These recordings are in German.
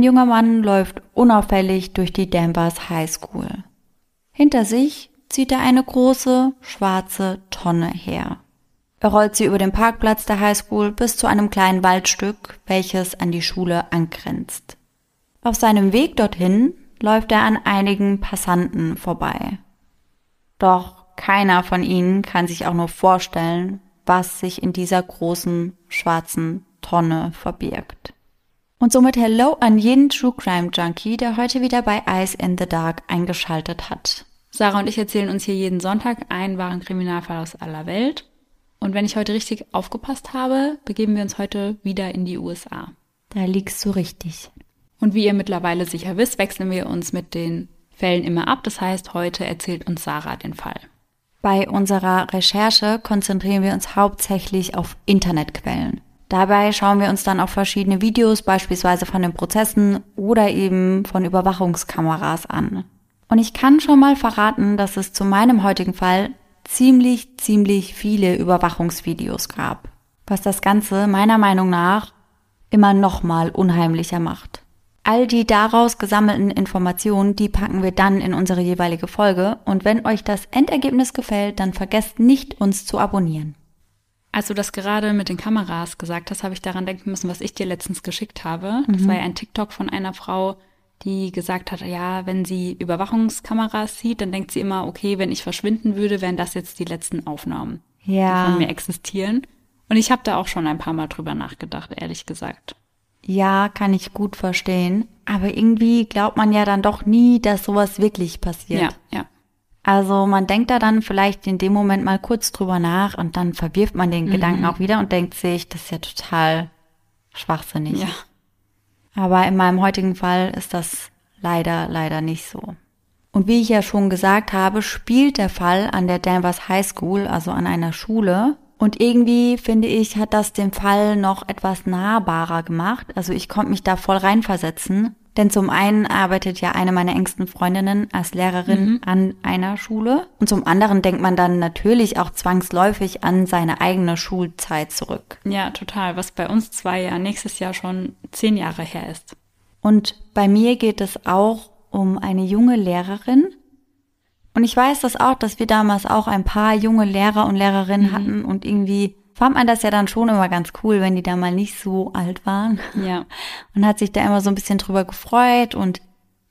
Ein junger Mann läuft unauffällig durch die Danvers High School. Hinter sich zieht er eine große, schwarze Tonne her. Er rollt sie über den Parkplatz der High School bis zu einem kleinen Waldstück, welches an die Schule angrenzt. Auf seinem Weg dorthin läuft er an einigen Passanten vorbei. Doch keiner von ihnen kann sich auch nur vorstellen, was sich in dieser großen schwarzen Tonne verbirgt. Und somit Hello an jeden True Crime Junkie, der heute wieder bei Eyes in the Dark eingeschaltet hat. Sarah und ich erzählen uns hier jeden Sonntag einen wahren Kriminalfall aus aller Welt. Und wenn ich heute richtig aufgepasst habe, begeben wir uns heute wieder in die USA. Da liegst du richtig. Und wie ihr mittlerweile sicher wisst, wechseln wir uns mit den Fällen immer ab. Das heißt, heute erzählt uns Sarah den Fall. Bei unserer Recherche konzentrieren wir uns hauptsächlich auf Internetquellen. Dabei schauen wir uns dann auch verschiedene Videos, beispielsweise von den Prozessen oder eben von Überwachungskameras an. Und ich kann schon mal verraten, dass es zu meinem heutigen Fall ziemlich, ziemlich viele Überwachungsvideos gab, was das Ganze meiner Meinung nach immer nochmal unheimlicher macht. All die daraus gesammelten Informationen, die packen wir dann in unsere jeweilige Folge und wenn euch das Endergebnis gefällt, dann vergesst nicht, uns zu abonnieren. Als du das gerade mit den Kameras gesagt hast, habe ich daran denken müssen, was ich dir letztens geschickt habe. Das mhm. war ja ein TikTok von einer Frau, die gesagt hat, ja, wenn sie Überwachungskameras sieht, dann denkt sie immer, okay, wenn ich verschwinden würde, wären das jetzt die letzten Aufnahmen, ja. die von mir existieren. Und ich habe da auch schon ein paar Mal drüber nachgedacht, ehrlich gesagt. Ja, kann ich gut verstehen. Aber irgendwie glaubt man ja dann doch nie, dass sowas wirklich passiert. Ja, ja. Also man denkt da dann vielleicht in dem Moment mal kurz drüber nach und dann verwirft man den mhm. Gedanken auch wieder und denkt sich, das ist ja total schwachsinnig. Ja. Aber in meinem heutigen Fall ist das leider, leider nicht so. Und wie ich ja schon gesagt habe, spielt der Fall an der Danvers High School, also an einer Schule. Und irgendwie, finde ich, hat das den Fall noch etwas nahbarer gemacht. Also ich konnte mich da voll reinversetzen. Denn zum einen arbeitet ja eine meiner engsten Freundinnen als Lehrerin mhm. an einer Schule und zum anderen denkt man dann natürlich auch zwangsläufig an seine eigene Schulzeit zurück. Ja, total, was bei uns zwei ja nächstes Jahr schon zehn Jahre her ist. Und bei mir geht es auch um eine junge Lehrerin. Und ich weiß das auch, dass wir damals auch ein paar junge Lehrer und Lehrerinnen mhm. hatten und irgendwie fand man das ja dann schon immer ganz cool, wenn die da mal nicht so alt waren. Ja. Und hat sich da immer so ein bisschen drüber gefreut und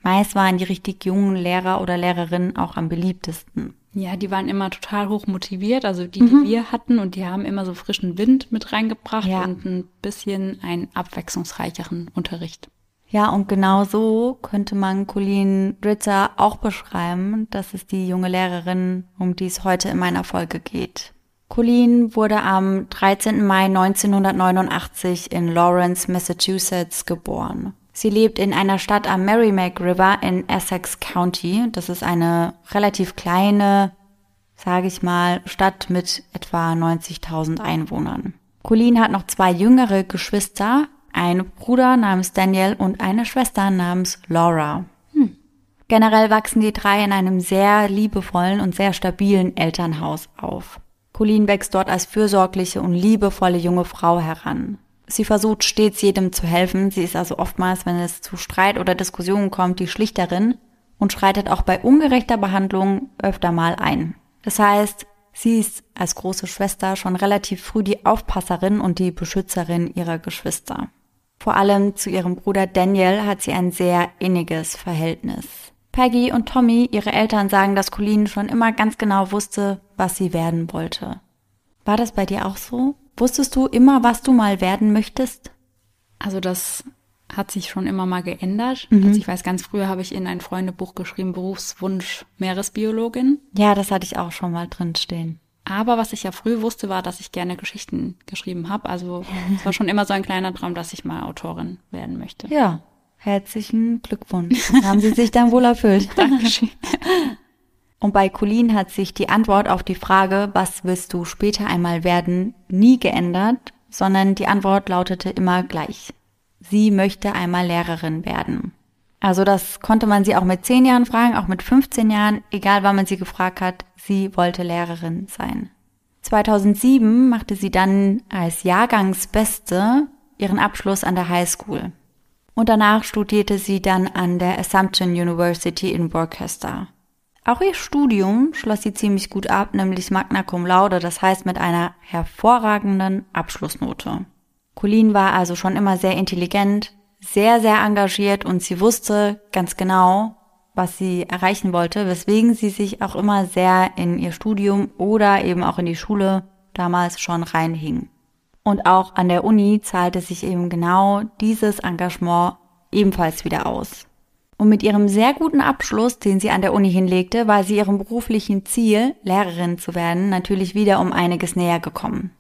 meist waren die richtig jungen Lehrer oder Lehrerinnen auch am beliebtesten. Ja, die waren immer total hoch motiviert, also die, die mhm. wir hatten und die haben immer so frischen Wind mit reingebracht ja. und ein bisschen einen abwechslungsreicheren Unterricht. Ja, und genau so könnte man Colleen Ritter auch beschreiben. Das ist die junge Lehrerin, um die es heute in meiner Folge geht. Colleen wurde am 13. Mai 1989 in Lawrence, Massachusetts geboren. Sie lebt in einer Stadt am Merrimack River in Essex County. Das ist eine relativ kleine, sage ich mal, Stadt mit etwa 90.000 Einwohnern. Colleen hat noch zwei jüngere Geschwister, einen Bruder namens Daniel und eine Schwester namens Laura. Hm. Generell wachsen die drei in einem sehr liebevollen und sehr stabilen Elternhaus auf. Colleen wächst dort als fürsorgliche und liebevolle junge Frau heran. Sie versucht stets jedem zu helfen. Sie ist also oftmals, wenn es zu Streit oder Diskussionen kommt, die Schlichterin und schreitet auch bei ungerechter Behandlung öfter mal ein. Das heißt, sie ist als große Schwester schon relativ früh die Aufpasserin und die Beschützerin ihrer Geschwister. Vor allem zu ihrem Bruder Daniel hat sie ein sehr inniges Verhältnis. Peggy und Tommy, ihre Eltern, sagen, dass Colleen schon immer ganz genau wusste, was sie werden wollte. War das bei dir auch so? Wusstest du immer, was du mal werden möchtest? Also das hat sich schon immer mal geändert. Mhm. Also ich weiß, ganz früher habe ich in ein Freundebuch geschrieben, Berufswunsch Meeresbiologin. Ja, das hatte ich auch schon mal drin stehen. Aber was ich ja früh wusste, war, dass ich gerne Geschichten geschrieben habe. Also es war schon immer so ein kleiner Traum, dass ich mal Autorin werden möchte. Ja, herzlichen Glückwunsch. Haben Sie sich dann wohl erfüllt. Dankeschön. Und bei Colleen hat sich die Antwort auf die Frage, was willst du später einmal werden, nie geändert, sondern die Antwort lautete immer gleich. Sie möchte einmal Lehrerin werden. Also das konnte man sie auch mit 10 Jahren fragen, auch mit 15 Jahren, egal wann man sie gefragt hat, sie wollte Lehrerin sein. 2007 machte sie dann als Jahrgangsbeste ihren Abschluss an der High School. Und danach studierte sie dann an der Assumption University in Worcester. Auch ihr Studium schloss sie ziemlich gut ab, nämlich Magna Cum Laude, das heißt mit einer hervorragenden Abschlussnote. Colleen war also schon immer sehr intelligent, sehr, sehr engagiert und sie wusste ganz genau, was sie erreichen wollte, weswegen sie sich auch immer sehr in ihr Studium oder eben auch in die Schule damals schon reinhing. Und auch an der Uni zahlte sich eben genau dieses Engagement ebenfalls wieder aus. Und mit ihrem sehr guten Abschluss, den sie an der Uni hinlegte, war sie ihrem beruflichen Ziel, Lehrerin zu werden, natürlich wieder um einiges näher gekommen.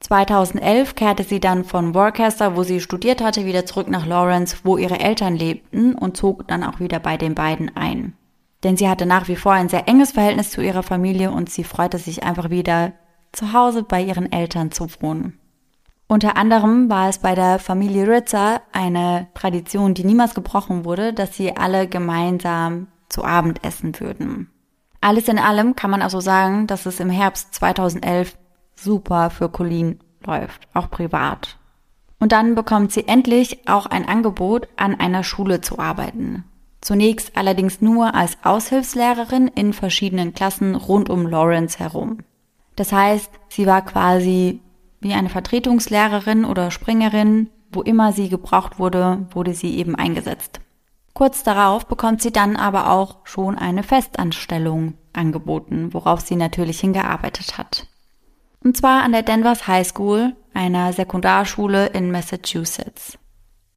2011 kehrte sie dann von Worcester, wo sie studiert hatte, wieder zurück nach Lawrence, wo ihre Eltern lebten und zog dann auch wieder bei den beiden ein. Denn sie hatte nach wie vor ein sehr enges Verhältnis zu ihrer Familie und sie freute sich einfach wieder zu Hause bei ihren Eltern zu wohnen. Unter anderem war es bei der Familie Ritzer eine Tradition, die niemals gebrochen wurde, dass sie alle gemeinsam zu Abend essen würden. Alles in allem kann man also sagen, dass es im Herbst 2011 super für Colleen läuft, auch privat. Und dann bekommt sie endlich auch ein Angebot, an einer Schule zu arbeiten. Zunächst allerdings nur als Aushilfslehrerin in verschiedenen Klassen rund um Lawrence herum. Das heißt, sie war quasi wie eine Vertretungslehrerin oder Springerin, wo immer sie gebraucht wurde, wurde sie eben eingesetzt. Kurz darauf bekommt sie dann aber auch schon eine Festanstellung angeboten, worauf sie natürlich hingearbeitet hat. Und zwar an der Danvers High School, einer Sekundarschule in Massachusetts.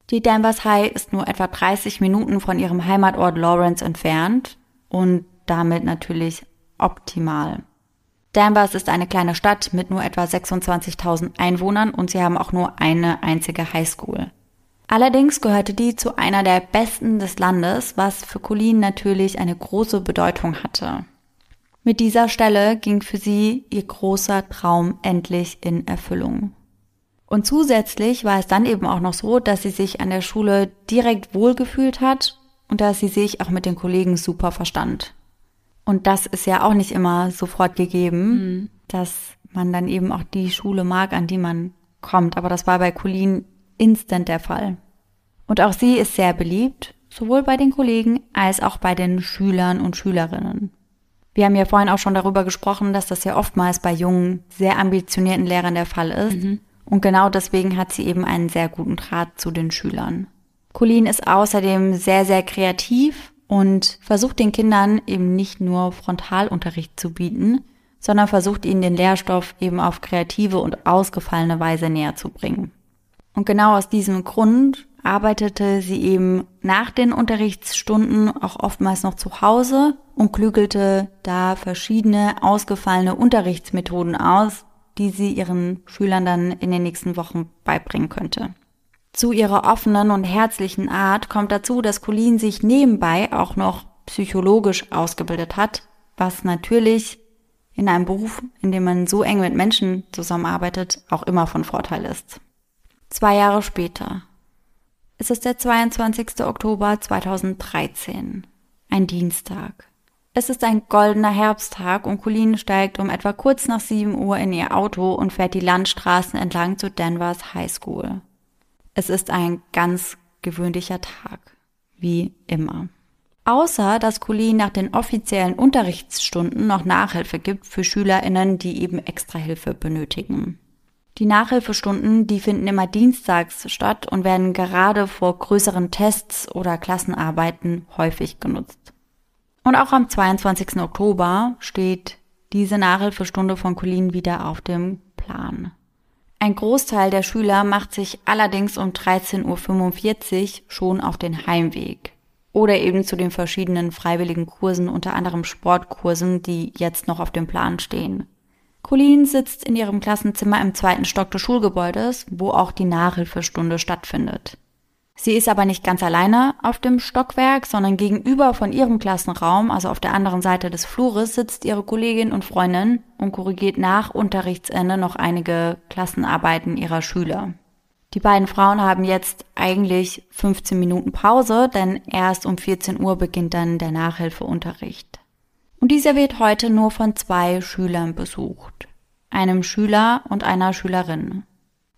Die Danvers High ist nur etwa 30 Minuten von ihrem Heimatort Lawrence entfernt und damit natürlich optimal. Danvers ist eine kleine Stadt mit nur etwa 26.000 Einwohnern und sie haben auch nur eine einzige Highschool. Allerdings gehörte die zu einer der besten des Landes, was für Colleen natürlich eine große Bedeutung hatte. Mit dieser Stelle ging für sie ihr großer Traum endlich in Erfüllung. Und zusätzlich war es dann eben auch noch so, dass sie sich an der Schule direkt wohlgefühlt hat und dass sie sich auch mit den Kollegen super verstand. Und das ist ja auch nicht immer sofort gegeben, mhm. dass man dann eben auch die Schule mag, an die man kommt. Aber das war bei Colleen instant der Fall. Und auch sie ist sehr beliebt, sowohl bei den Kollegen als auch bei den Schülern und Schülerinnen. Wir haben ja vorhin auch schon darüber gesprochen, dass das ja oftmals bei jungen, sehr ambitionierten Lehrern der Fall ist. Mhm. Und genau deswegen hat sie eben einen sehr guten Draht zu den Schülern. Colleen ist außerdem sehr, sehr kreativ und versucht den Kindern eben nicht nur Frontalunterricht zu bieten, sondern versucht ihnen den Lehrstoff eben auf kreative und ausgefallene Weise näher zu bringen. Und genau aus diesem Grund arbeitete sie eben nach den Unterrichtsstunden auch oftmals noch zu Hause und klügelte da verschiedene ausgefallene Unterrichtsmethoden aus, die sie ihren Schülern dann in den nächsten Wochen beibringen könnte. Zu ihrer offenen und herzlichen Art kommt dazu, dass Colleen sich nebenbei auch noch psychologisch ausgebildet hat, was natürlich in einem Beruf, in dem man so eng mit Menschen zusammenarbeitet, auch immer von Vorteil ist. Zwei Jahre später. Es ist der 22. Oktober 2013, ein Dienstag. Es ist ein goldener Herbsttag und Colleen steigt um etwa kurz nach 7 Uhr in ihr Auto und fährt die Landstraßen entlang zu Denvers High School. Es ist ein ganz gewöhnlicher Tag, wie immer. Außer dass Colleen nach den offiziellen Unterrichtsstunden noch Nachhilfe gibt für SchülerInnen, die eben Extrahilfe benötigen. Die Nachhilfestunden, die finden immer dienstags statt und werden gerade vor größeren Tests oder Klassenarbeiten häufig genutzt. Und auch am 22. Oktober steht diese Nachhilfestunde von Colleen wieder auf dem Plan. Ein Großteil der Schüler macht sich allerdings um 13.45 Uhr schon auf den Heimweg. Oder eben zu den verschiedenen freiwilligen Kursen, unter anderem Sportkursen, die jetzt noch auf dem Plan stehen. Colleen sitzt in ihrem Klassenzimmer im zweiten Stock des Schulgebäudes, wo auch die Nachhilfestunde stattfindet. Sie ist aber nicht ganz alleine auf dem Stockwerk, sondern gegenüber von ihrem Klassenraum, also auf der anderen Seite des Flures, sitzt ihre Kollegin und Freundin und korrigiert nach Unterrichtsende noch einige Klassenarbeiten ihrer Schüler. Die beiden Frauen haben jetzt eigentlich 15 Minuten Pause, denn erst um 14 Uhr beginnt dann der Nachhilfeunterricht. Und dieser wird heute nur von zwei Schülern besucht. Einem Schüler und einer Schülerin.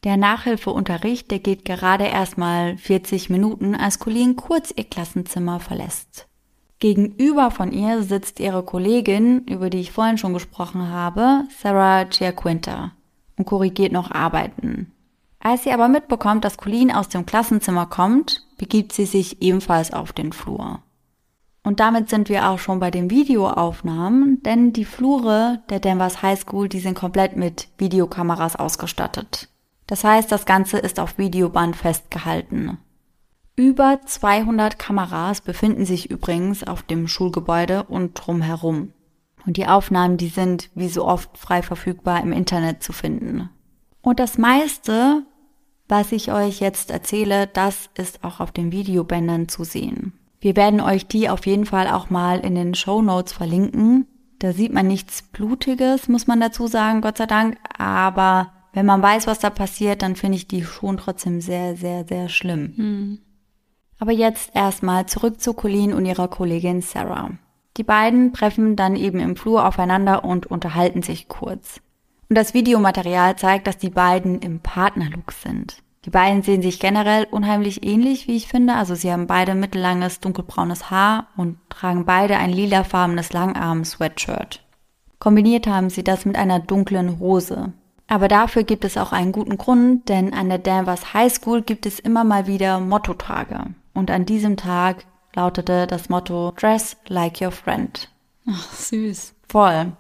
Der Nachhilfeunterricht, der geht gerade erstmal 40 Minuten, als Colleen kurz ihr Klassenzimmer verlässt. Gegenüber von ihr sitzt ihre Kollegin, über die ich vorhin schon gesprochen habe, Sarah Giaquinta, und korrigiert noch Arbeiten. Als sie aber mitbekommt, dass Colleen aus dem Klassenzimmer kommt, begibt sie sich ebenfalls auf den Flur. Und damit sind wir auch schon bei den Videoaufnahmen, denn die Flure der Danvers High School, die sind komplett mit Videokameras ausgestattet. Das heißt, das Ganze ist auf Videoband festgehalten. Über 200 Kameras befinden sich übrigens auf dem Schulgebäude und drumherum. Und die Aufnahmen, die sind wie so oft frei verfügbar im Internet zu finden. Und das meiste, was ich euch jetzt erzähle, das ist auch auf den Videobändern zu sehen. Wir werden euch die auf jeden Fall auch mal in den Show Notes verlinken. Da sieht man nichts Blutiges, muss man dazu sagen, Gott sei Dank. Aber wenn man weiß, was da passiert, dann finde ich die schon trotzdem sehr, sehr, sehr schlimm. Hm. Aber jetzt erstmal zurück zu Colleen und ihrer Kollegin Sarah. Die beiden treffen dann eben im Flur aufeinander und unterhalten sich kurz. Und das Videomaterial zeigt, dass die beiden im Partnerlook sind. Die beiden sehen sich generell unheimlich ähnlich, wie ich finde. Also sie haben beide mittellanges dunkelbraunes Haar und tragen beide ein lilafarbenes Langarm-Sweatshirt. Kombiniert haben sie das mit einer dunklen Hose. Aber dafür gibt es auch einen guten Grund, denn an der Danvers High School gibt es immer mal wieder Mottotage. Und an diesem Tag lautete das Motto Dress like your friend. Ach, süß. Voll.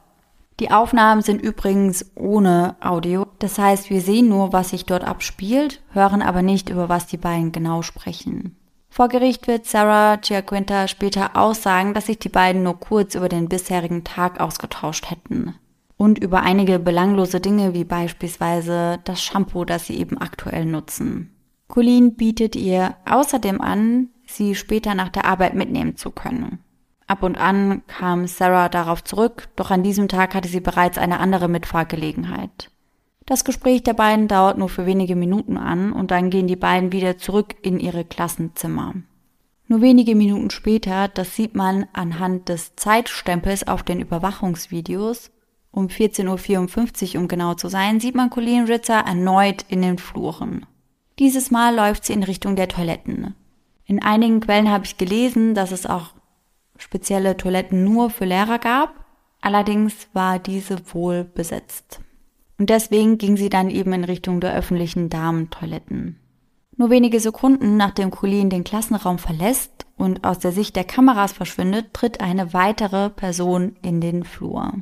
Die Aufnahmen sind übrigens ohne Audio. Das heißt, wir sehen nur, was sich dort abspielt, hören aber nicht, über was die beiden genau sprechen. Vor Gericht wird Sarah Giaquinta später aussagen, dass sich die beiden nur kurz über den bisherigen Tag ausgetauscht hätten und über einige belanglose Dinge wie beispielsweise das Shampoo, das sie eben aktuell nutzen. Colleen bietet ihr außerdem an, sie später nach der Arbeit mitnehmen zu können. Ab und an kam Sarah darauf zurück, doch an diesem Tag hatte sie bereits eine andere Mitfahrgelegenheit. Das Gespräch der beiden dauert nur für wenige Minuten an und dann gehen die beiden wieder zurück in ihre Klassenzimmer. Nur wenige Minuten später, das sieht man anhand des Zeitstempels auf den Überwachungsvideos, um 14.54 Uhr, um genau zu sein, sieht man Colleen Ritzer erneut in den Fluren. Dieses Mal läuft sie in Richtung der Toiletten. In einigen Quellen habe ich gelesen, dass es auch spezielle Toiletten nur für Lehrer gab. Allerdings war diese wohl besetzt. Und deswegen ging sie dann eben in Richtung der öffentlichen Damentoiletten. Nur wenige Sekunden nachdem Colleen den Klassenraum verlässt und aus der Sicht der Kameras verschwindet, tritt eine weitere Person in den Flur.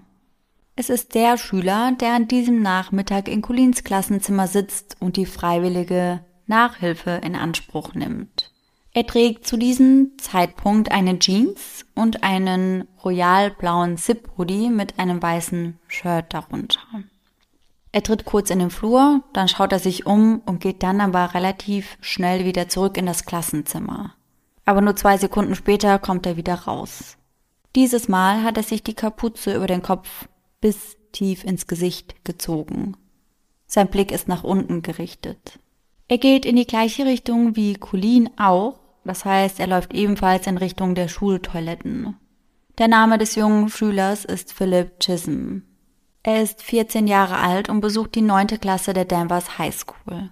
Es ist der Schüler, der an diesem Nachmittag in Colins Klassenzimmer sitzt und die freiwillige Nachhilfe in Anspruch nimmt. Er trägt zu diesem Zeitpunkt eine Jeans und einen royal-blauen Zip-Hoodie mit einem weißen Shirt darunter. Er tritt kurz in den Flur, dann schaut er sich um und geht dann aber relativ schnell wieder zurück in das Klassenzimmer. Aber nur zwei Sekunden später kommt er wieder raus. Dieses Mal hat er sich die Kapuze über den Kopf bis tief ins Gesicht gezogen. Sein Blick ist nach unten gerichtet. Er geht in die gleiche Richtung wie Colleen auch, das heißt, er läuft ebenfalls in Richtung der Schultoiletten. Der Name des jungen Schülers ist Philip Chisholm. Er ist 14 Jahre alt und besucht die neunte Klasse der Danvers High School.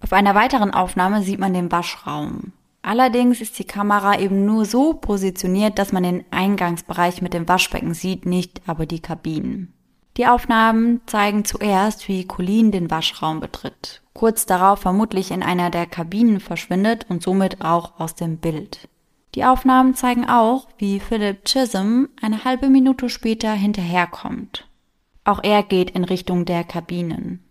Auf einer weiteren Aufnahme sieht man den Waschraum. Allerdings ist die Kamera eben nur so positioniert, dass man den Eingangsbereich mit dem Waschbecken sieht, nicht aber die Kabinen. Die Aufnahmen zeigen zuerst, wie Colleen den Waschraum betritt, kurz darauf vermutlich in einer der Kabinen verschwindet und somit auch aus dem Bild. Die Aufnahmen zeigen auch, wie Philip Chisholm eine halbe Minute später hinterherkommt. Auch er geht in Richtung der Kabinen.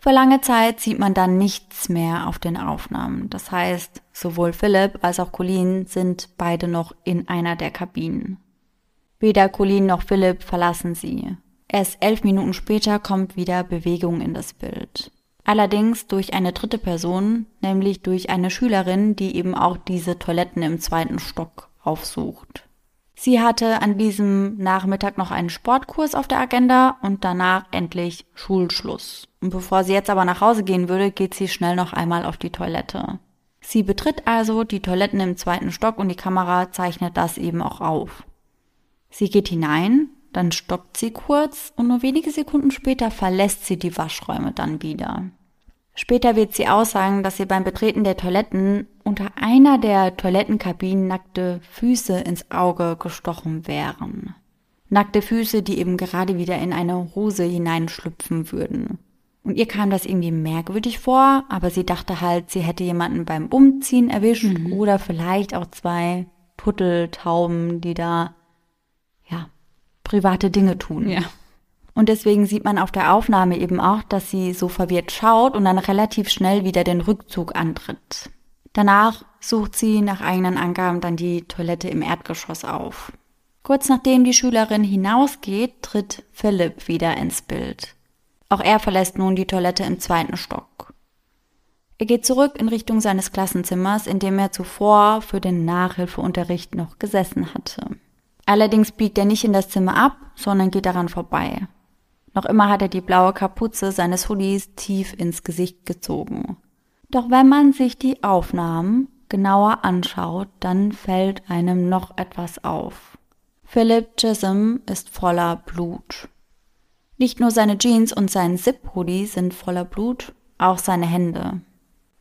Für lange Zeit sieht man dann nichts mehr auf den Aufnahmen. Das heißt, sowohl Philipp als auch Colleen sind beide noch in einer der Kabinen. Weder Colleen noch Philipp verlassen sie. Erst elf Minuten später kommt wieder Bewegung in das Bild. Allerdings durch eine dritte Person, nämlich durch eine Schülerin, die eben auch diese Toiletten im zweiten Stock aufsucht. Sie hatte an diesem Nachmittag noch einen Sportkurs auf der Agenda und danach endlich Schulschluss. Und bevor sie jetzt aber nach Hause gehen würde, geht sie schnell noch einmal auf die Toilette. Sie betritt also die Toiletten im zweiten Stock und die Kamera zeichnet das eben auch auf. Sie geht hinein, dann stockt sie kurz und nur wenige Sekunden später verlässt sie die Waschräume dann wieder. Später wird sie aussagen, dass sie beim Betreten der Toiletten unter einer der Toilettenkabinen nackte Füße ins Auge gestochen wären. Nackte Füße, die eben gerade wieder in eine Hose hineinschlüpfen würden. Und ihr kam das irgendwie merkwürdig vor, aber sie dachte halt, sie hätte jemanden beim Umziehen erwischt mhm. oder vielleicht auch zwei Turteltauben, die da, ja, private Dinge tun. Ja. Und deswegen sieht man auf der Aufnahme eben auch, dass sie so verwirrt schaut und dann relativ schnell wieder den Rückzug antritt. Danach sucht sie nach eigenen Angaben dann die Toilette im Erdgeschoss auf. Kurz nachdem die Schülerin hinausgeht, tritt Philipp wieder ins Bild. Auch er verlässt nun die Toilette im zweiten Stock. Er geht zurück in Richtung seines Klassenzimmers, in dem er zuvor für den Nachhilfeunterricht noch gesessen hatte. Allerdings biegt er nicht in das Zimmer ab, sondern geht daran vorbei. Noch immer hat er die blaue Kapuze seines Hoodies tief ins Gesicht gezogen. Doch wenn man sich die Aufnahmen genauer anschaut, dann fällt einem noch etwas auf. Philip Chisholm ist voller Blut. Nicht nur seine Jeans und sein Zip-Hoodie sind voller Blut, auch seine Hände.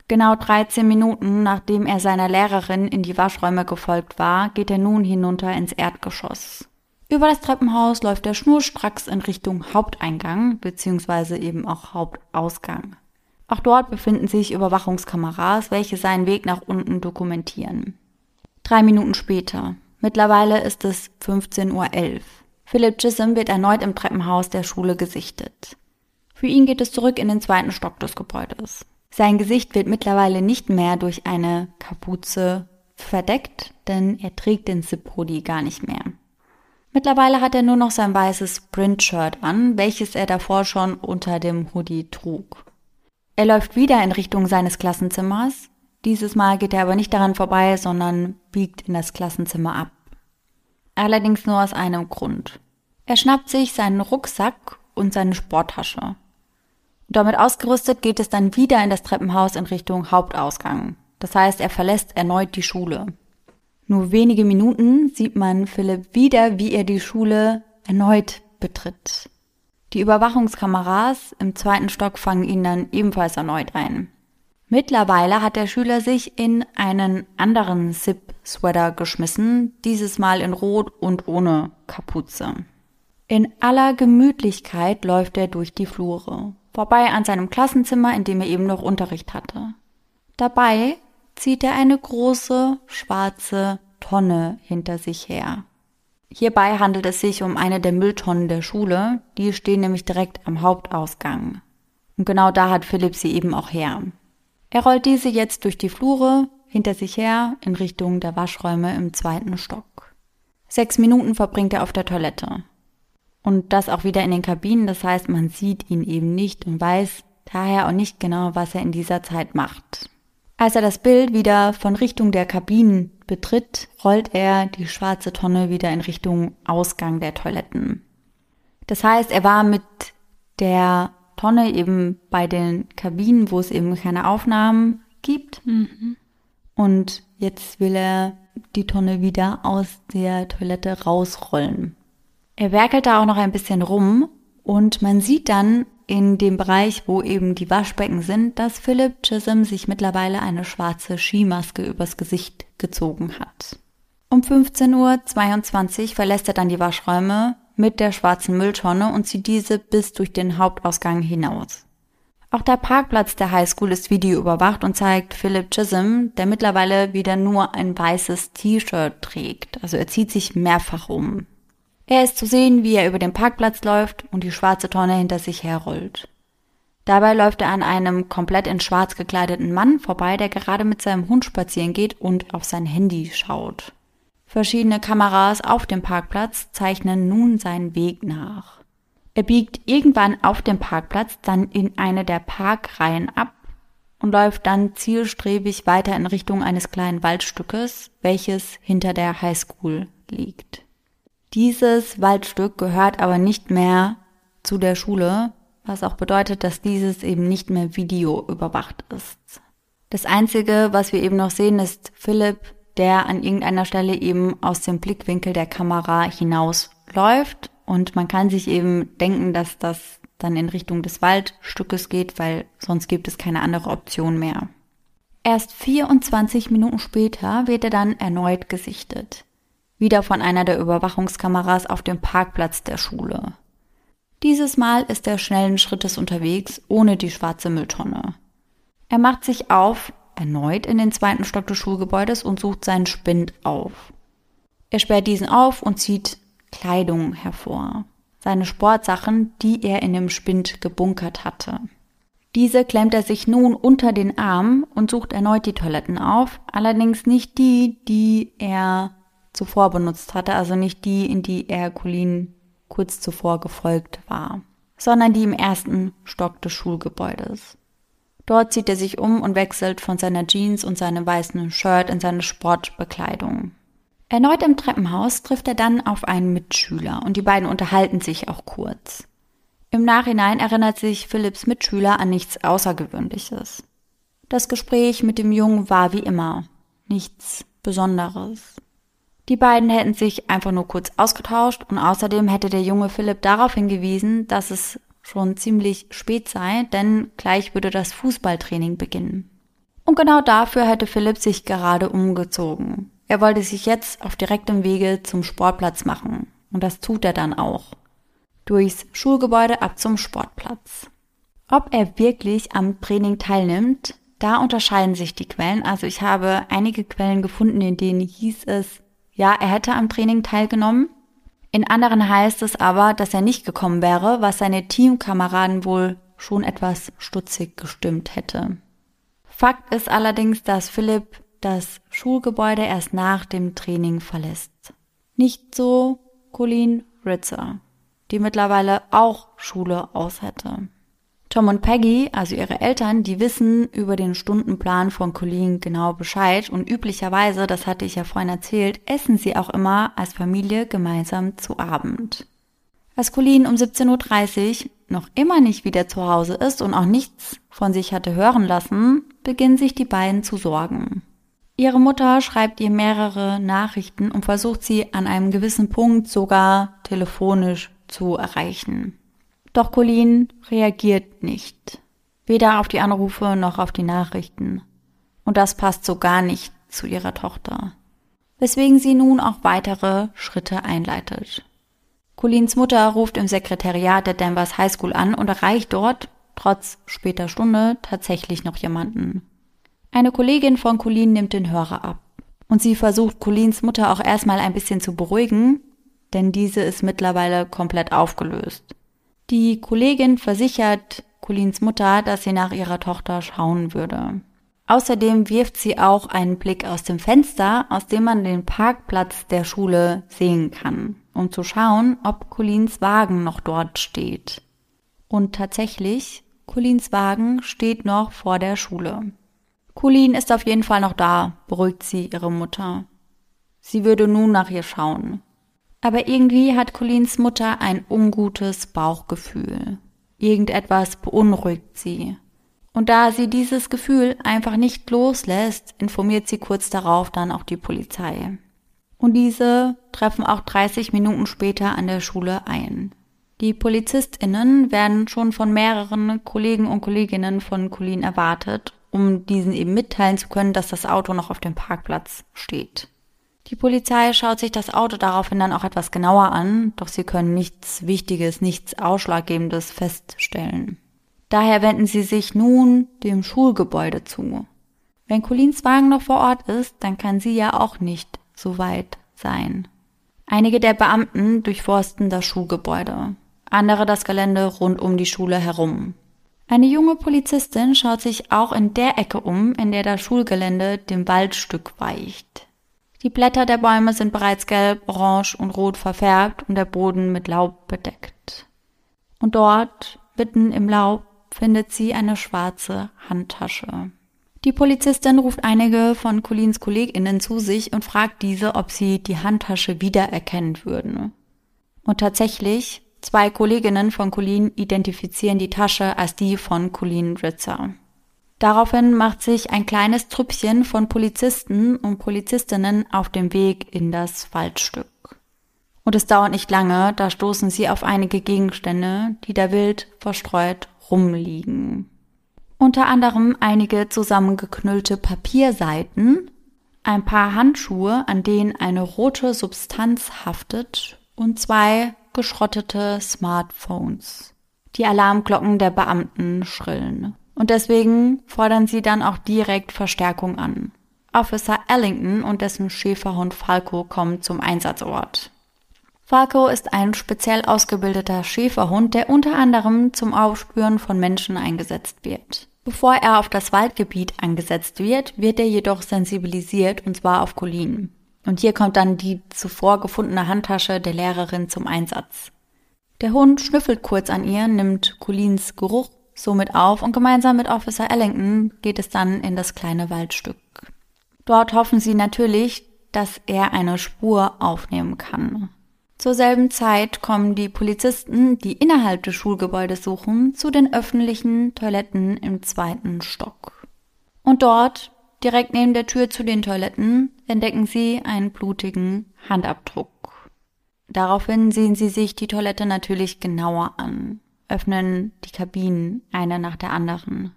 Genau 13 Minuten nachdem er seiner Lehrerin in die Waschräume gefolgt war, geht er nun hinunter ins Erdgeschoss. Über das Treppenhaus läuft er schnurstracks in Richtung Haupteingang bzw. eben auch Hauptausgang. Auch dort befinden sich Überwachungskameras, welche seinen Weg nach unten dokumentieren. Drei Minuten später. Mittlerweile ist es 15.11 Uhr. Philip Chisholm wird erneut im Treppenhaus der Schule gesichtet. Für ihn geht es zurück in den zweiten Stock des Gebäudes. Sein Gesicht wird mittlerweile nicht mehr durch eine Kapuze verdeckt, denn er trägt den Zip-Hoodie gar nicht mehr. Mittlerweile hat er nur noch sein weißes Print-Shirt an, welches er davor schon unter dem Hoodie trug. Er läuft wieder in Richtung seines Klassenzimmers. Dieses Mal geht er aber nicht daran vorbei, sondern biegt in das Klassenzimmer ab. Allerdings nur aus einem Grund. Er schnappt sich seinen Rucksack und seine Sporttasche. Damit ausgerüstet geht es dann wieder in das Treppenhaus in Richtung Hauptausgang. Das heißt, er verlässt erneut die Schule. Nur wenige Minuten sieht man Philipp wieder, wie er die Schule erneut betritt. Die Überwachungskameras im zweiten Stock fangen ihn dann ebenfalls erneut ein. Mittlerweile hat der Schüler sich in einen anderen Zip-Sweater geschmissen, dieses Mal in Rot und ohne Kapuze. In aller Gemütlichkeit läuft er durch die Flure, vorbei an seinem Klassenzimmer, in dem er eben noch Unterricht hatte. Dabei zieht er eine große schwarze Tonne hinter sich her. Hierbei handelt es sich um eine der Mülltonnen der Schule, die stehen nämlich direkt am Hauptausgang. Und genau da hat Philipp sie eben auch her. Er rollt diese jetzt durch die Flure hinter sich her in Richtung der Waschräume im zweiten Stock. Sechs Minuten verbringt er auf der Toilette. Und das auch wieder in den Kabinen, das heißt, man sieht ihn eben nicht und weiß daher auch nicht genau, was er in dieser Zeit macht. Als er das Bild wieder von Richtung der Kabinen betritt, rollt er die schwarze Tonne wieder in Richtung Ausgang der Toiletten. Das heißt, er war mit der Tonne eben bei den Kabinen, wo es eben keine Aufnahmen gibt. Mhm. Und jetzt will er die Tonne wieder aus der Toilette rausrollen. Er werkelt da auch noch ein bisschen rum und man sieht dann in dem Bereich, wo eben die Waschbecken sind, dass Philip Chisholm sich mittlerweile eine schwarze Skimaske übers Gesicht gezogen hat. Um 15.22 Uhr verlässt er dann die Waschräume mit der schwarzen Mülltonne und zieht diese bis durch den Hauptausgang hinaus. Auch der Parkplatz der Highschool ist videoüberwacht und zeigt Philip Chisholm, der mittlerweile wieder nur ein weißes T-Shirt trägt. Also er zieht sich mehrfach um. Er ist zu sehen, wie er über den Parkplatz läuft und die schwarze Tonne hinter sich herrollt. Dabei läuft er an einem komplett in schwarz gekleideten Mann vorbei, der gerade mit seinem Hund spazieren geht und auf sein Handy schaut. Verschiedene Kameras auf dem Parkplatz zeichnen nun seinen Weg nach. Er biegt irgendwann auf dem Parkplatz dann in eine der Parkreihen ab und läuft dann zielstrebig weiter in Richtung eines kleinen Waldstückes, welches hinter der Highschool liegt. Dieses Waldstück gehört aber nicht mehr zu der Schule, was auch bedeutet, dass dieses eben nicht mehr Video überwacht ist. Das Einzige, was wir eben noch sehen, ist Philipp der an irgendeiner Stelle eben aus dem Blickwinkel der Kamera hinausläuft. Und man kann sich eben denken, dass das dann in Richtung des Waldstückes geht, weil sonst gibt es keine andere Option mehr. Erst 24 Minuten später wird er dann erneut gesichtet. Wieder von einer der Überwachungskameras auf dem Parkplatz der Schule. Dieses Mal ist er schnellen Schrittes unterwegs, ohne die schwarze Mülltonne. Er macht sich auf, erneut in den zweiten Stock des Schulgebäudes und sucht seinen Spind auf. Er sperrt diesen auf und zieht Kleidung hervor. Seine Sportsachen, die er in dem Spind gebunkert hatte. Diese klemmt er sich nun unter den Arm und sucht erneut die Toiletten auf, allerdings nicht die, die er zuvor benutzt hatte, also nicht die, in die er Colin kurz zuvor gefolgt war, sondern die im ersten Stock des Schulgebäudes. Dort zieht er sich um und wechselt von seiner Jeans und seinem weißen Shirt in seine Sportbekleidung. Erneut im Treppenhaus trifft er dann auf einen Mitschüler und die beiden unterhalten sich auch kurz. Im Nachhinein erinnert sich Philipps Mitschüler an nichts Außergewöhnliches. Das Gespräch mit dem Jungen war wie immer. Nichts Besonderes. Die beiden hätten sich einfach nur kurz ausgetauscht und außerdem hätte der junge Philipp darauf hingewiesen, dass es schon ziemlich spät sei, denn gleich würde das Fußballtraining beginnen. Und genau dafür hätte Philipp sich gerade umgezogen. Er wollte sich jetzt auf direktem Wege zum Sportplatz machen. Und das tut er dann auch. Durchs Schulgebäude ab zum Sportplatz. Ob er wirklich am Training teilnimmt, da unterscheiden sich die Quellen. Also ich habe einige Quellen gefunden, in denen hieß es, ja, er hätte am Training teilgenommen. In anderen heißt es aber, dass er nicht gekommen wäre, was seine Teamkameraden wohl schon etwas stutzig gestimmt hätte. Fakt ist allerdings, dass Philipp das Schulgebäude erst nach dem Training verlässt. Nicht so Colleen Ritzer, die mittlerweile auch Schule aus hätte. Tom und Peggy, also ihre Eltern, die wissen über den Stundenplan von Colleen genau Bescheid und üblicherweise, das hatte ich ja vorhin erzählt, essen sie auch immer als Familie gemeinsam zu Abend. Als Colleen um 17.30 Uhr noch immer nicht wieder zu Hause ist und auch nichts von sich hatte hören lassen, beginnen sich die beiden zu sorgen. Ihre Mutter schreibt ihr mehrere Nachrichten und versucht sie an einem gewissen Punkt sogar telefonisch zu erreichen. Doch Colleen reagiert nicht. Weder auf die Anrufe noch auf die Nachrichten. Und das passt so gar nicht zu ihrer Tochter. Weswegen sie nun auch weitere Schritte einleitet. Colleens Mutter ruft im Sekretariat der Danvers High School an und erreicht dort, trotz später Stunde, tatsächlich noch jemanden. Eine Kollegin von Colleen nimmt den Hörer ab. Und sie versucht Colleens Mutter auch erstmal ein bisschen zu beruhigen, denn diese ist mittlerweile komplett aufgelöst. Die Kollegin versichert Colins Mutter, dass sie nach ihrer Tochter schauen würde. Außerdem wirft sie auch einen Blick aus dem Fenster, aus dem man den Parkplatz der Schule sehen kann, um zu schauen, ob Colins Wagen noch dort steht. Und tatsächlich, Colins Wagen steht noch vor der Schule. Colin ist auf jeden Fall noch da, beruhigt sie ihre Mutter. Sie würde nun nach ihr schauen. Aber irgendwie hat Colins Mutter ein ungutes Bauchgefühl. Irgendetwas beunruhigt sie. Und da sie dieses Gefühl einfach nicht loslässt, informiert sie kurz darauf dann auch die Polizei. Und diese treffen auch 30 Minuten später an der Schule ein. Die PolizistInnen werden schon von mehreren Kollegen und Kolleginnen von Colin erwartet, um diesen eben mitteilen zu können, dass das Auto noch auf dem Parkplatz steht. Die Polizei schaut sich das Auto daraufhin dann auch etwas genauer an, doch sie können nichts Wichtiges, nichts Ausschlaggebendes feststellen. Daher wenden sie sich nun dem Schulgebäude zu. Wenn Colins Wagen noch vor Ort ist, dann kann sie ja auch nicht so weit sein. Einige der Beamten durchforsten das Schulgebäude, andere das Gelände rund um die Schule herum. Eine junge Polizistin schaut sich auch in der Ecke um, in der das Schulgelände dem Waldstück weicht. Die Blätter der Bäume sind bereits gelb, orange und rot verfärbt und der Boden mit Laub bedeckt. Und dort, mitten im Laub, findet sie eine schwarze Handtasche. Die Polizistin ruft einige von Colins KollegInnen zu sich und fragt diese, ob sie die Handtasche wiedererkennen würden. Und tatsächlich, zwei Kolleginnen von Colin identifizieren die Tasche als die von Colin Ritzer. Daraufhin macht sich ein kleines Trüppchen von Polizisten und Polizistinnen auf dem Weg in das Waldstück. Und es dauert nicht lange, da stoßen sie auf einige Gegenstände, die da wild verstreut rumliegen. Unter anderem einige zusammengeknüllte Papierseiten, ein paar Handschuhe, an denen eine rote Substanz haftet und zwei geschrottete Smartphones. Die Alarmglocken der Beamten schrillen. Und deswegen fordern sie dann auch direkt Verstärkung an. Officer Ellington und dessen Schäferhund Falco kommen zum Einsatzort. Falco ist ein speziell ausgebildeter Schäferhund, der unter anderem zum Aufspüren von Menschen eingesetzt wird. Bevor er auf das Waldgebiet angesetzt wird, wird er jedoch sensibilisiert und zwar auf Colin. Und hier kommt dann die zuvor gefundene Handtasche der Lehrerin zum Einsatz. Der Hund schnüffelt kurz an ihr, nimmt Colins Geruch somit auf und gemeinsam mit Officer Ellington geht es dann in das kleine Waldstück. Dort hoffen sie natürlich, dass er eine Spur aufnehmen kann. Zur selben Zeit kommen die Polizisten, die innerhalb des Schulgebäudes suchen, zu den öffentlichen Toiletten im zweiten Stock. Und dort, direkt neben der Tür zu den Toiletten, entdecken sie einen blutigen Handabdruck. Daraufhin sehen sie sich die Toilette natürlich genauer an, öffnen die Kabinen eine nach der anderen.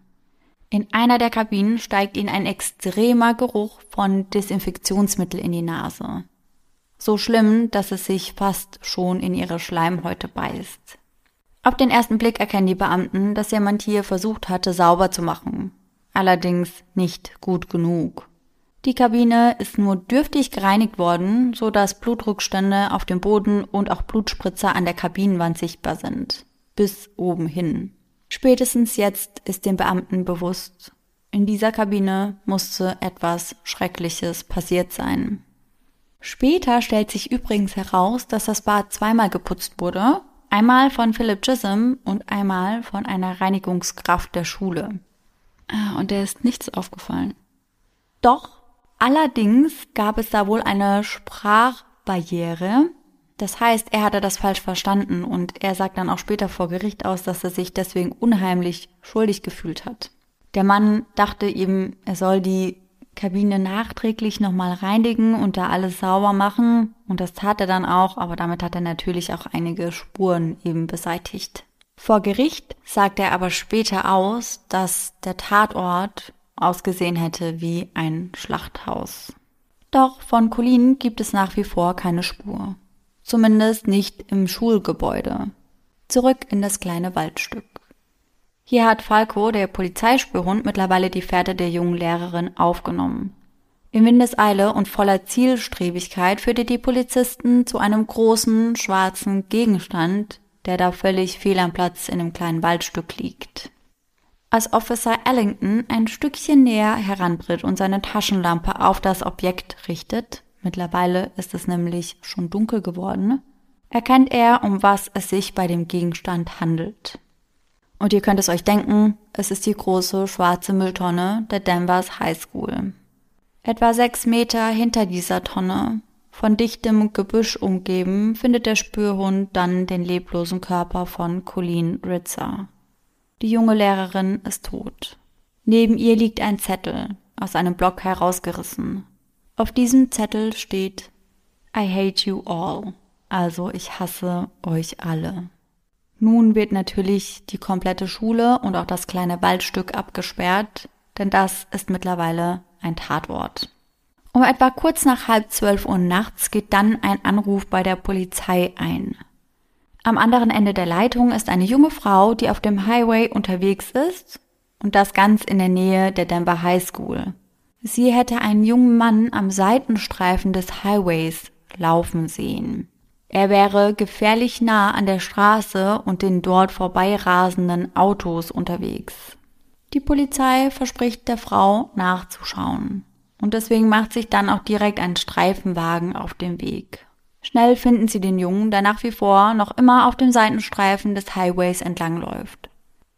In einer der Kabinen steigt ihnen ein extremer Geruch von Desinfektionsmittel in die Nase. So schlimm, dass es sich fast schon in ihre Schleimhäute beißt. Auf den ersten Blick erkennen die Beamten, dass jemand hier versucht hatte, sauber zu machen. Allerdings nicht gut genug. Die Kabine ist nur dürftig gereinigt worden, so dass Blutrückstände auf dem Boden und auch Blutspritzer an der Kabinenwand sichtbar sind. Bis oben hin. Spätestens jetzt ist den Beamten bewusst, in dieser Kabine musste etwas Schreckliches passiert sein. Später stellt sich übrigens heraus, dass das Bad zweimal geputzt wurde. Einmal von Philip Chisholm und einmal von einer Reinigungskraft der Schule. Ah, und der ist nichts aufgefallen. Doch, allerdings gab es da wohl eine Sprachbarriere. Das heißt, er hatte das falsch verstanden und er sagt dann auch später vor Gericht aus, dass er sich deswegen unheimlich schuldig gefühlt hat. Der Mann dachte eben, er soll die Kabine nachträglich nochmal reinigen und da alles sauber machen. Und das tat er dann auch, aber damit hat er natürlich auch einige Spuren eben beseitigt. Vor Gericht sagt er aber später aus, dass der Tatort ausgesehen hätte wie ein Schlachthaus. Doch von Colin gibt es nach wie vor keine Spur. Zumindest nicht im Schulgebäude. Zurück in das kleine Waldstück. Hier hat Falco, der Polizeispürhund, mittlerweile die Fährte der jungen Lehrerin aufgenommen. In Windeseile und voller Zielstrebigkeit führte die Polizisten zu einem großen, schwarzen Gegenstand, der da völlig fehl am Platz in dem kleinen Waldstück liegt. Als Officer Ellington ein Stückchen näher herantritt und seine Taschenlampe auf das Objekt richtet, mittlerweile ist es nämlich schon dunkel geworden, erkennt er, um was es sich bei dem Gegenstand handelt. Und ihr könnt es euch denken, es ist die große schwarze Mülltonne der Danvers High School. Etwa sechs Meter hinter dieser Tonne, von dichtem Gebüsch umgeben, findet der Spürhund dann den leblosen Körper von Colleen Ritzer. Die junge Lehrerin ist tot. Neben ihr liegt ein Zettel, aus einem Block herausgerissen. Auf diesem Zettel steht I hate you all, also ich hasse euch alle. Nun wird natürlich die komplette Schule und auch das kleine Waldstück abgesperrt, denn das ist mittlerweile ein Tatort. Um etwa kurz nach halb zwölf Uhr nachts geht dann ein Anruf bei der Polizei ein. Am anderen Ende der Leitung ist eine junge Frau, die auf dem Highway unterwegs ist und das ganz in der Nähe der Denver High School. Sie hätte einen jungen Mann am Seitenstreifen des Highways laufen sehen. Er wäre gefährlich nah an der Straße und den dort vorbeirasenden Autos unterwegs. Die Polizei verspricht der Frau nachzuschauen. Und deswegen macht sich dann auch direkt ein Streifenwagen auf den Weg. Schnell finden sie den Jungen, der nach wie vor noch immer auf dem Seitenstreifen des Highways entlangläuft.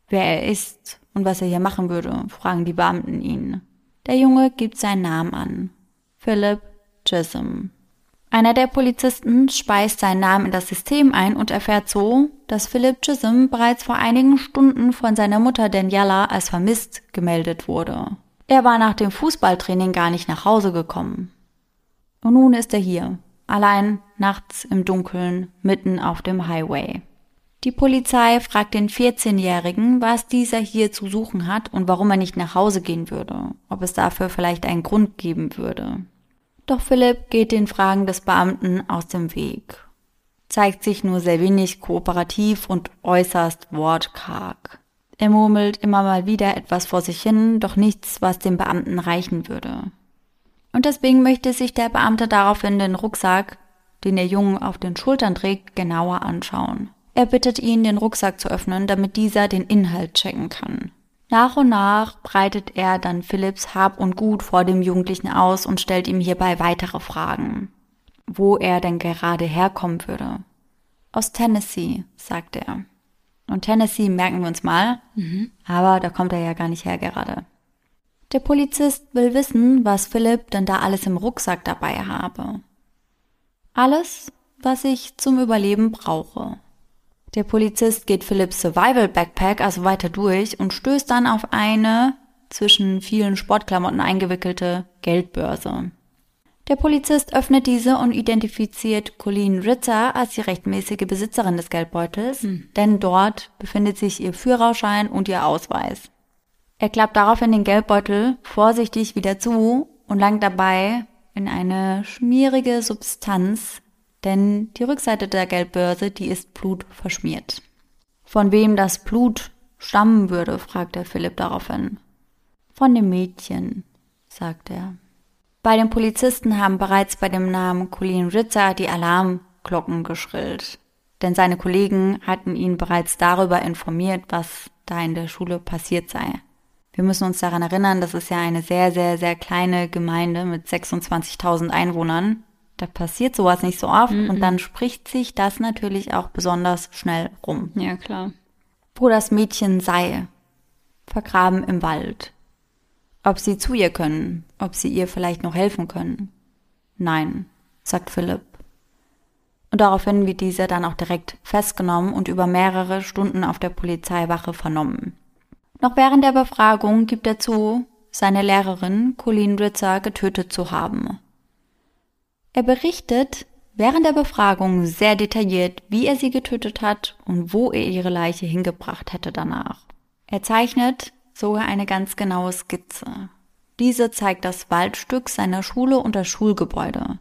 Wer er ist und was er hier machen würde, fragen die Beamten ihn. Der Junge gibt seinen Namen an. Philip Chisholm. Einer der Polizisten speist seinen Namen in das System ein und erfährt so, dass Philip Chisholm bereits vor einigen Stunden von seiner Mutter Daniela als vermisst gemeldet wurde. Er war nach dem Fußballtraining gar nicht nach Hause gekommen. Und nun ist er hier, allein nachts im Dunkeln mitten auf dem Highway. Die Polizei fragt den 14-Jährigen, was dieser hier zu suchen hat und warum er nicht nach Hause gehen würde, ob es dafür vielleicht einen Grund geben würde. Doch Philipp geht den Fragen des Beamten aus dem Weg, zeigt sich nur sehr wenig kooperativ und äußerst wortkarg. Er murmelt immer mal wieder etwas vor sich hin, doch nichts, was dem Beamten reichen würde. Und deswegen möchte sich der Beamte daraufhin den Rucksack, den der Junge auf den Schultern trägt, genauer anschauen. Er bittet ihn, den Rucksack zu öffnen, damit dieser den Inhalt checken kann. Nach und nach breitet er dann Philipps Hab und Gut vor dem Jugendlichen aus und stellt ihm hierbei weitere Fragen. Wo er denn gerade herkommen würde. Aus Tennessee, sagt er. Und Tennessee merken wir uns mal, mhm. aber da kommt er ja gar nicht her gerade. Der Polizist will wissen, was Philipp denn da alles im Rucksack dabei habe. Alles, was ich zum Überleben brauche. Der Polizist geht Philipps Survival Backpack also weiter durch und stößt dann auf eine zwischen vielen Sportklamotten eingewickelte Geldbörse. Der Polizist öffnet diese und identifiziert Colleen Ritter als die rechtmäßige Besitzerin des Geldbeutels, mhm. denn dort befindet sich ihr Führerschein und ihr Ausweis. Er klappt daraufhin den Geldbeutel vorsichtig wieder zu und langt dabei in eine schmierige Substanz, denn die Rückseite der Geldbörse, die ist blutverschmiert. Von wem das Blut stammen würde, fragt er Philipp daraufhin. Von dem Mädchen, sagt er. Bei den Polizisten haben bereits bei dem Namen Colleen Ritzer die Alarmglocken geschrillt. Denn seine Kollegen hatten ihn bereits darüber informiert, was da in der Schule passiert sei. Wir müssen uns daran erinnern, das ist ja eine sehr, sehr, sehr kleine Gemeinde mit 26.000 Einwohnern da passiert sowas nicht so oft mm -mm. und dann spricht sich das natürlich auch besonders schnell rum. Ja, klar. Wo das Mädchen sei, vergraben im Wald. Ob sie zu ihr können, ob sie ihr vielleicht noch helfen können. Nein, sagt Philipp. Und daraufhin wird dieser dann auch direkt festgenommen und über mehrere Stunden auf der Polizeiwache vernommen. Noch während der Befragung gibt er zu, seine Lehrerin Colleen Ritzer getötet zu haben. Er berichtet während der Befragung sehr detailliert, wie er sie getötet hat und wo er ihre Leiche hingebracht hätte danach. Er zeichnet sogar eine ganz genaue Skizze. Diese zeigt das Waldstück seiner Schule und das Schulgebäude.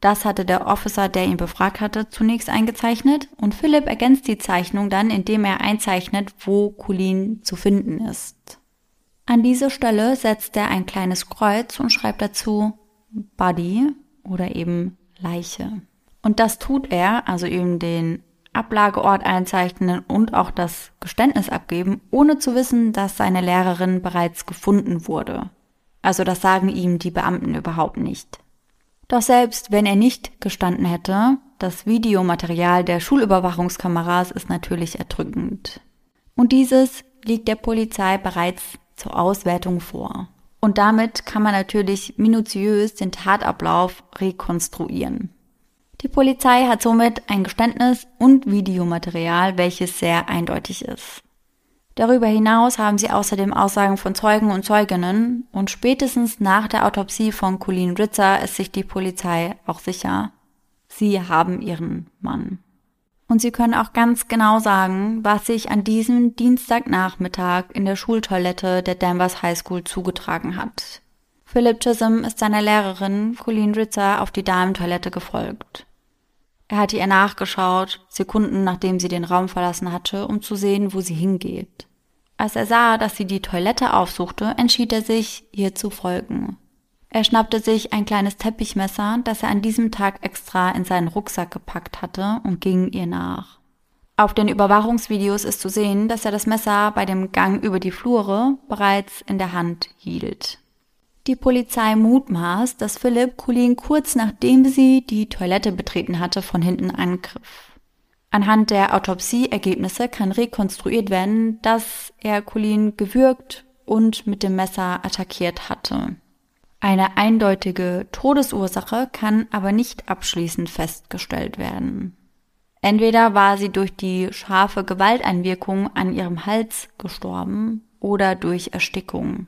Das hatte der Officer, der ihn befragt hatte, zunächst eingezeichnet und Philipp ergänzt die Zeichnung dann, indem er einzeichnet, wo Colleen zu finden ist. An diese Stelle setzt er ein kleines Kreuz und schreibt dazu Buddy oder eben Leiche. Und das tut er, also eben den Ablageort einzeichnen und auch das Geständnis abgeben, ohne zu wissen, dass seine Lehrerin bereits gefunden wurde. Also das sagen ihm die Beamten überhaupt nicht. Doch selbst wenn er nicht gestanden hätte, das Videomaterial der Schulüberwachungskameras ist natürlich erdrückend. Und dieses liegt der Polizei bereits zur Auswertung vor. Und damit kann man natürlich minutiös den Tatablauf rekonstruieren. Die Polizei hat somit ein Geständnis und Videomaterial, welches sehr eindeutig ist. Darüber hinaus haben sie außerdem Aussagen von Zeugen und Zeuginnen und spätestens nach der Autopsie von Colleen Ritzer ist sich die Polizei auch sicher, sie haben ihren Mann. Und sie können auch ganz genau sagen, was sich an diesem Dienstagnachmittag in der Schultoilette der Danvers High School zugetragen hat. Philip Chisholm ist seiner Lehrerin Colleen Ritzer auf die Damentoilette gefolgt. Er hatte ihr nachgeschaut, Sekunden nachdem sie den Raum verlassen hatte, um zu sehen, wo sie hingeht. Als er sah, dass sie die Toilette aufsuchte, entschied er sich, ihr zu folgen. Er schnappte sich ein kleines Teppichmesser, das er an diesem Tag extra in seinen Rucksack gepackt hatte und ging ihr nach. Auf den Überwachungsvideos ist zu sehen, dass er das Messer bei dem Gang über die Flure bereits in der Hand hielt. Die Polizei mutmaßt, dass Philipp Colleen kurz nachdem sie die Toilette betreten hatte, von hinten angriff. Anhand der Autopsieergebnisse kann rekonstruiert werden, dass er Colleen gewürgt und mit dem Messer attackiert hatte. Eine eindeutige Todesursache kann aber nicht abschließend festgestellt werden. Entweder war sie durch die scharfe Gewalteinwirkung an ihrem Hals gestorben oder durch Erstickung.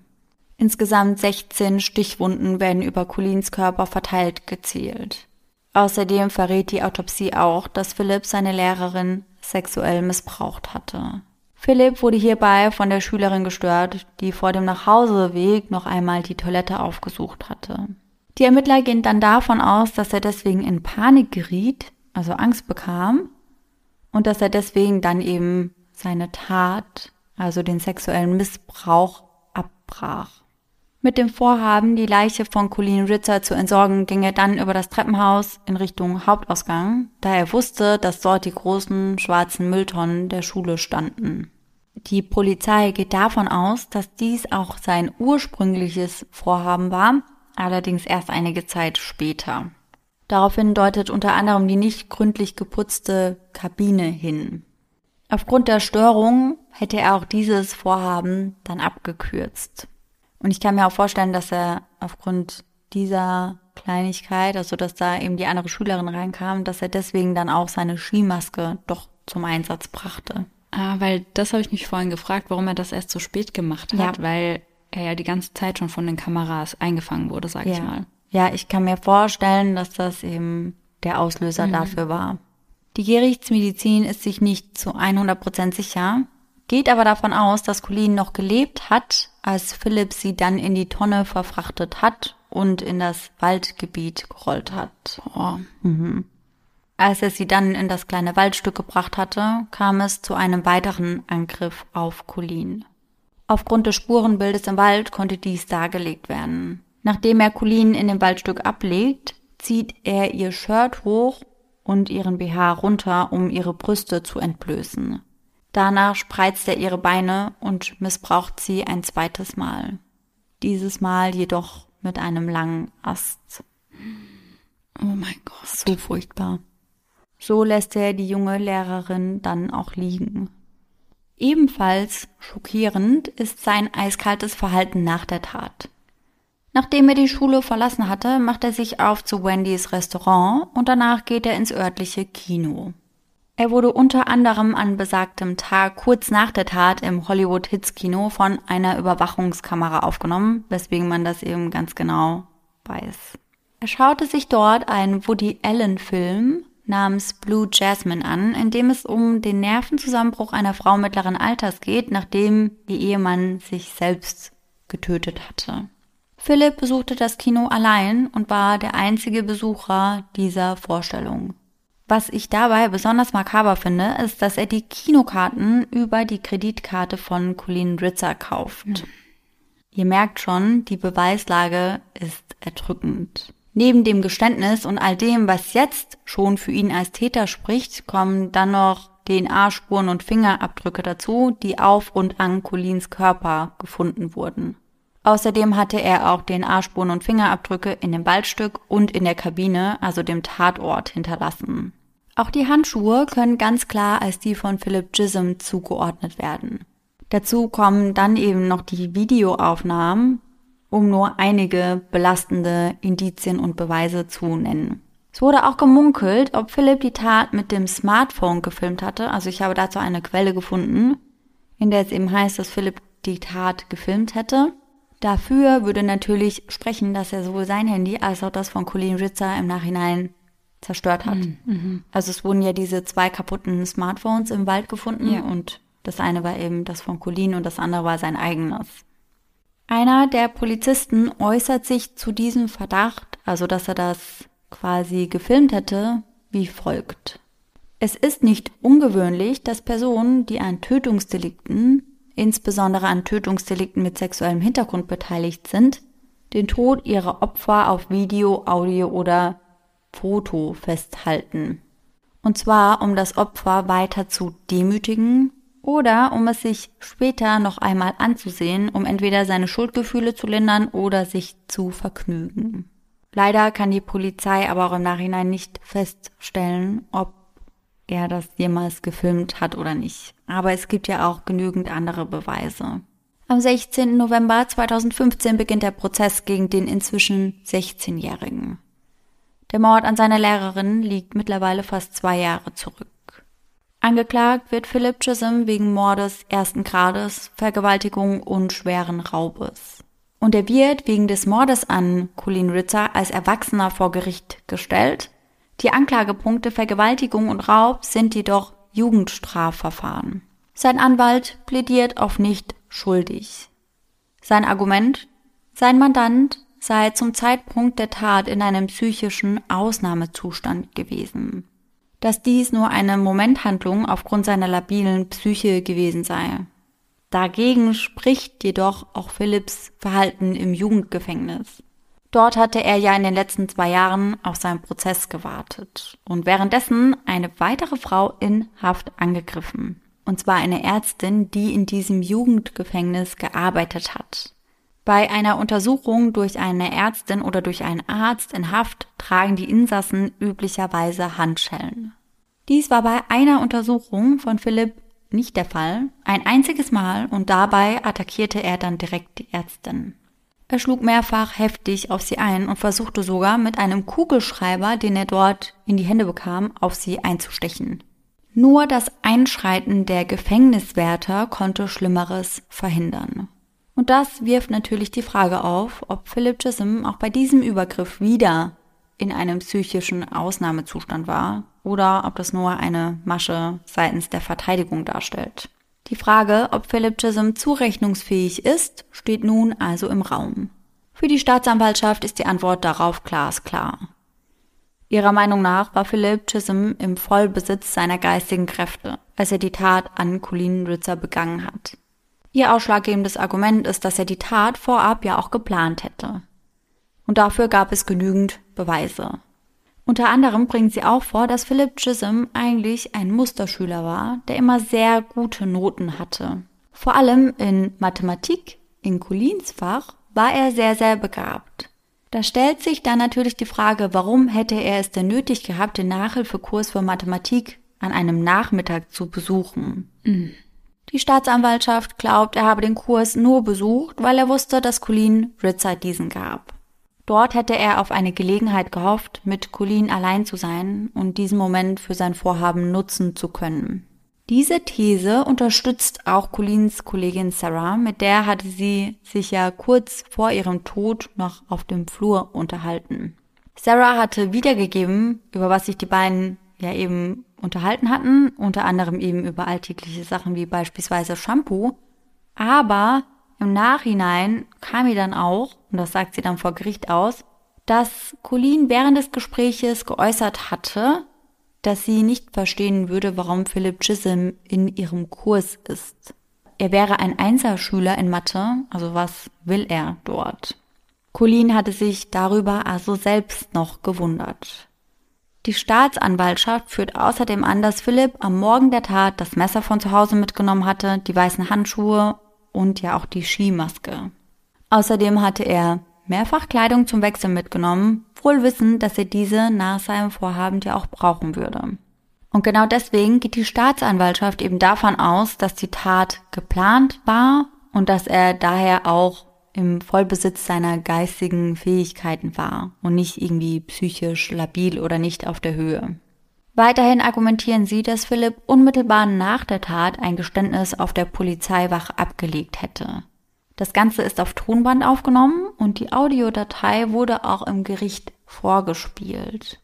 Insgesamt 16 Stichwunden werden über Colins Körper verteilt gezählt. Außerdem verrät die Autopsie auch, dass Philipp seine Lehrerin sexuell missbraucht hatte. Philipp wurde hierbei von der Schülerin gestört, die vor dem Nachhauseweg noch einmal die Toilette aufgesucht hatte. Die Ermittler gehen dann davon aus, dass er deswegen in Panik geriet, also Angst bekam, und dass er deswegen dann eben seine Tat, also den sexuellen Missbrauch, abbrach. Mit dem Vorhaben, die Leiche von Colleen Ritzer zu entsorgen, ging er dann über das Treppenhaus in Richtung Hauptausgang, da er wusste, dass dort die großen schwarzen Mülltonnen der Schule standen. Die Polizei geht davon aus, dass dies auch sein ursprüngliches Vorhaben war, allerdings erst einige Zeit später. Daraufhin deutet unter anderem die nicht gründlich geputzte Kabine hin. Aufgrund der Störung hätte er auch dieses Vorhaben dann abgekürzt. Und ich kann mir auch vorstellen, dass er aufgrund dieser Kleinigkeit, also dass da eben die andere Schülerin reinkam, dass er deswegen dann auch seine Skimaske doch zum Einsatz brachte. Ah, weil das habe ich mich vorhin gefragt, warum er das erst so spät gemacht hat, ja. weil er ja die ganze Zeit schon von den Kameras eingefangen wurde, sag ja. ich mal. Ja, ich kann mir vorstellen, dass das eben der Auslöser mhm. dafür war. Die Gerichtsmedizin ist sich nicht zu 100 Prozent sicher, geht aber davon aus, dass Colleen noch gelebt hat, als Philipp sie dann in die Tonne verfrachtet hat und in das Waldgebiet gerollt hat. Oh. Mhm. Als er sie dann in das kleine Waldstück gebracht hatte, kam es zu einem weiteren Angriff auf Colleen. Aufgrund des Spurenbildes im Wald konnte dies dargelegt werden. Nachdem er Colleen in dem Waldstück ablegt, zieht er ihr Shirt hoch und ihren BH runter, um ihre Brüste zu entblößen. Danach spreizt er ihre Beine und missbraucht sie ein zweites Mal. Dieses Mal jedoch mit einem langen Ast. Oh mein Gott. So furchtbar. So lässt er die junge Lehrerin dann auch liegen. Ebenfalls schockierend ist sein eiskaltes Verhalten nach der Tat. Nachdem er die Schule verlassen hatte, macht er sich auf zu Wendys Restaurant und danach geht er ins örtliche Kino. Er wurde unter anderem an besagtem Tag kurz nach der Tat im Hollywood Hits Kino von einer Überwachungskamera aufgenommen, weswegen man das eben ganz genau weiß. Er schaute sich dort einen Woody Allen Film namens Blue Jasmine an, in dem es um den Nervenzusammenbruch einer Frau mittleren Alters geht, nachdem ihr Ehemann sich selbst getötet hatte. Philipp besuchte das Kino allein und war der einzige Besucher dieser Vorstellung. Was ich dabei besonders makaber finde, ist, dass er die Kinokarten über die Kreditkarte von Colleen Ritzer kauft. Mhm. Ihr merkt schon, die Beweislage ist erdrückend. Neben dem Geständnis und all dem, was jetzt schon für ihn als Täter spricht, kommen dann noch DNA-Spuren und Fingerabdrücke dazu, die auf und an Collins Körper gefunden wurden. Außerdem hatte er auch DNA-Spuren und Fingerabdrücke in dem Waldstück und in der Kabine, also dem Tatort, hinterlassen. Auch die Handschuhe können ganz klar als die von Philip Chisholm zugeordnet werden. Dazu kommen dann eben noch die Videoaufnahmen, um nur einige belastende Indizien und Beweise zu nennen. Es wurde auch gemunkelt, ob Philipp die Tat mit dem Smartphone gefilmt hatte. Also ich habe dazu eine Quelle gefunden, in der es eben heißt, dass Philipp die Tat gefilmt hätte. Dafür würde natürlich sprechen, dass er sowohl sein Handy als auch das von Colleen Ritzer im Nachhinein zerstört hat. Mhm, mhm. Also es wurden ja diese zwei kaputten Smartphones im Wald gefunden ja. und das eine war eben das von Colleen und das andere war sein eigenes. Einer der Polizisten äußert sich zu diesem Verdacht, also dass er das quasi gefilmt hätte, wie folgt. Es ist nicht ungewöhnlich, dass Personen, die an Tötungsdelikten insbesondere an Tötungsdelikten mit sexuellem Hintergrund beteiligt sind, den Tod ihrer Opfer auf Video, Audio oder Foto festhalten. Und zwar, um das Opfer weiter zu demütigen oder um es sich später noch einmal anzusehen, um entweder seine Schuldgefühle zu lindern oder sich zu vergnügen. Leider kann die Polizei aber auch im Nachhinein nicht feststellen, ob er das jemals gefilmt hat oder nicht. Aber es gibt ja auch genügend andere Beweise. Am 16. November 2015 beginnt der Prozess gegen den inzwischen 16-Jährigen. Der Mord an seiner Lehrerin liegt mittlerweile fast zwei Jahre zurück. Angeklagt wird Philip Chisholm wegen Mordes ersten Grades, Vergewaltigung und schweren Raubes. Und er wird wegen des Mordes an Colleen Ritzer als Erwachsener vor Gericht gestellt Die Anklagepunkte Vergewaltigung und Raub sind jedoch Jugendstrafverfahren. Sein Anwalt plädiert auf nicht schuldig. Sein Argument? Sein Mandant sei zum Zeitpunkt der Tat in einem psychischen Ausnahmezustand gewesen. Dass dies nur eine Momenthandlung aufgrund seiner labilen Psyche gewesen sei. Dagegen spricht jedoch auch Philipps Verhalten im Jugendgefängnis. Dort hatte er ja in den letzten zwei Jahren auf seinen Prozess gewartet und währenddessen eine weitere Frau in Haft angegriffen. Und zwar eine Ärztin, die in diesem Jugendgefängnis gearbeitet hat. Bei einer Untersuchung durch eine Ärztin oder durch einen Arzt in Haft tragen die Insassen üblicherweise Handschellen. Dies war bei einer Untersuchung von Philipp nicht der Fall, ein einziges Mal und dabei attackierte er dann direkt die Ärztin. Er schlug mehrfach heftig auf sie ein und versuchte sogar mit einem Kugelschreiber, den er dort in die Hände bekam, auf sie einzustechen. Nur das Einschreiten der Gefängniswärter konnte Schlimmeres verhindern. Und das wirft natürlich die Frage auf, ob Philip Chisholm auch bei diesem Übergriff wieder in einem psychischen Ausnahmezustand war oder ob das nur eine Masche seitens der Verteidigung darstellt. Die Frage, ob Philip Chisholm zurechnungsfähig ist, steht nun also im Raum. Für die Staatsanwaltschaft ist die Antwort darauf glasklar. Ihrer Meinung nach war Philip Chisholm im Vollbesitz seiner geistigen Kräfte, als er die Tat an Colleen Ritzer begangen hat. Ihr ausschlaggebendes Argument ist, dass er die Tat vorab ja auch geplant hätte. Und dafür gab es genügend Beweise. Unter anderem bringt sie auch vor, dass Philip Chisholm eigentlich ein Musterschüler war, der immer sehr gute Noten hatte. Vor allem in Mathematik, in Colins Fach, war er sehr, sehr begabt. Da stellt sich dann natürlich die Frage, warum hätte er es denn nötig gehabt, den Nachhilfekurs für Mathematik an einem Nachmittag zu besuchen? Mhm. Die Staatsanwaltschaft glaubt, er habe den Kurs nur besucht, weil er wusste, dass Colleen Ritzer diesen gab. Dort hätte er auf eine Gelegenheit gehofft, mit Colleen allein zu sein und diesen Moment für sein Vorhaben nutzen zu können. Diese These unterstützt auch Colleens Kollegin Sarah, mit der hatte sie sich ja kurz vor ihrem Tod noch auf dem Flur unterhalten. Sarah hatte wiedergegeben, über was sich die beiden ja eben unterhalten hatten, unter anderem eben über alltägliche Sachen wie beispielsweise Shampoo, aber im Nachhinein kam ihr dann auch, und das sagt sie dann vor Gericht aus, dass Colleen während des Gespräches geäußert hatte, dass sie nicht verstehen würde, warum Philip Chisholm in ihrem Kurs ist. Er wäre ein Einserschüler in Mathe, also was will er dort? Colleen hatte sich darüber also selbst noch gewundert. Die Staatsanwaltschaft führt außerdem an, dass Philipp am Morgen der Tat das Messer von zu Hause mitgenommen hatte, die weißen Handschuhe und ja auch die Skimaske. Außerdem hatte er mehrfach Kleidung zum Wechseln mitgenommen, wohl wissend, dass er diese nach seinem Vorhaben ja auch brauchen würde. Und genau deswegen geht die Staatsanwaltschaft eben davon aus, dass die Tat geplant war und dass er daher auch im Vollbesitz seiner geistigen Fähigkeiten war und nicht irgendwie psychisch labil oder nicht auf der Höhe. Weiterhin argumentieren sie, dass Philipp unmittelbar nach der Tat ein Geständnis auf der Polizeiwache abgelegt hätte. Das Ganze ist auf Tonband aufgenommen und die Audiodatei wurde auch im Gericht vorgespielt.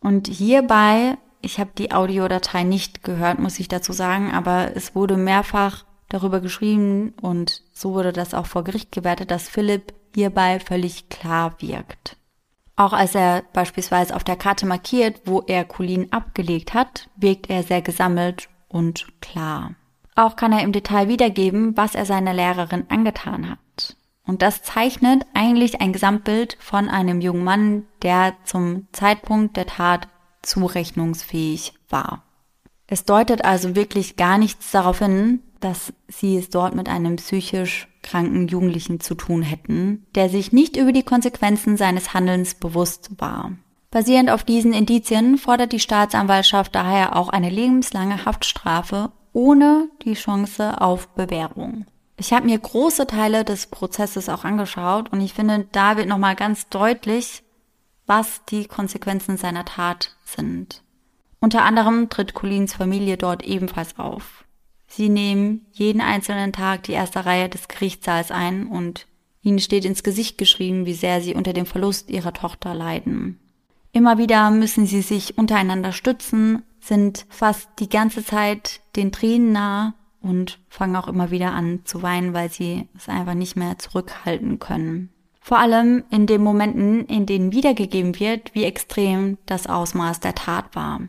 Und hierbei, ich habe die Audiodatei nicht gehört, muss ich dazu sagen, aber es wurde mehrfach darüber geschrieben und so wurde das auch vor Gericht gewertet, dass Philipp hierbei völlig klar wirkt. Auch als er beispielsweise auf der Karte markiert, wo er Colin abgelegt hat, wirkt er sehr gesammelt und klar. Auch kann er im Detail wiedergeben, was er seiner Lehrerin angetan hat. Und das zeichnet eigentlich ein Gesamtbild von einem jungen Mann, der zum Zeitpunkt der Tat zurechnungsfähig war. Es deutet also wirklich gar nichts darauf hin, dass sie es dort mit einem psychisch kranken Jugendlichen zu tun hätten, der sich nicht über die Konsequenzen seines Handelns bewusst war. Basierend auf diesen Indizien fordert die Staatsanwaltschaft daher auch eine lebenslange Haftstrafe ohne die Chance auf Bewährung. Ich habe mir große Teile des Prozesses auch angeschaut und ich finde, da wird nochmal ganz deutlich, was die Konsequenzen seiner Tat sind. Unter anderem tritt Colins Familie dort ebenfalls auf. Sie nehmen jeden einzelnen Tag die erste Reihe des Gerichtssaals ein und ihnen steht ins Gesicht geschrieben, wie sehr sie unter dem Verlust ihrer Tochter leiden. Immer wieder müssen sie sich untereinander stützen, sind fast die ganze Zeit den Tränen nah und fangen auch immer wieder an zu weinen, weil sie es einfach nicht mehr zurückhalten können. Vor allem in den Momenten, in denen wiedergegeben wird, wie extrem das Ausmaß der Tat war.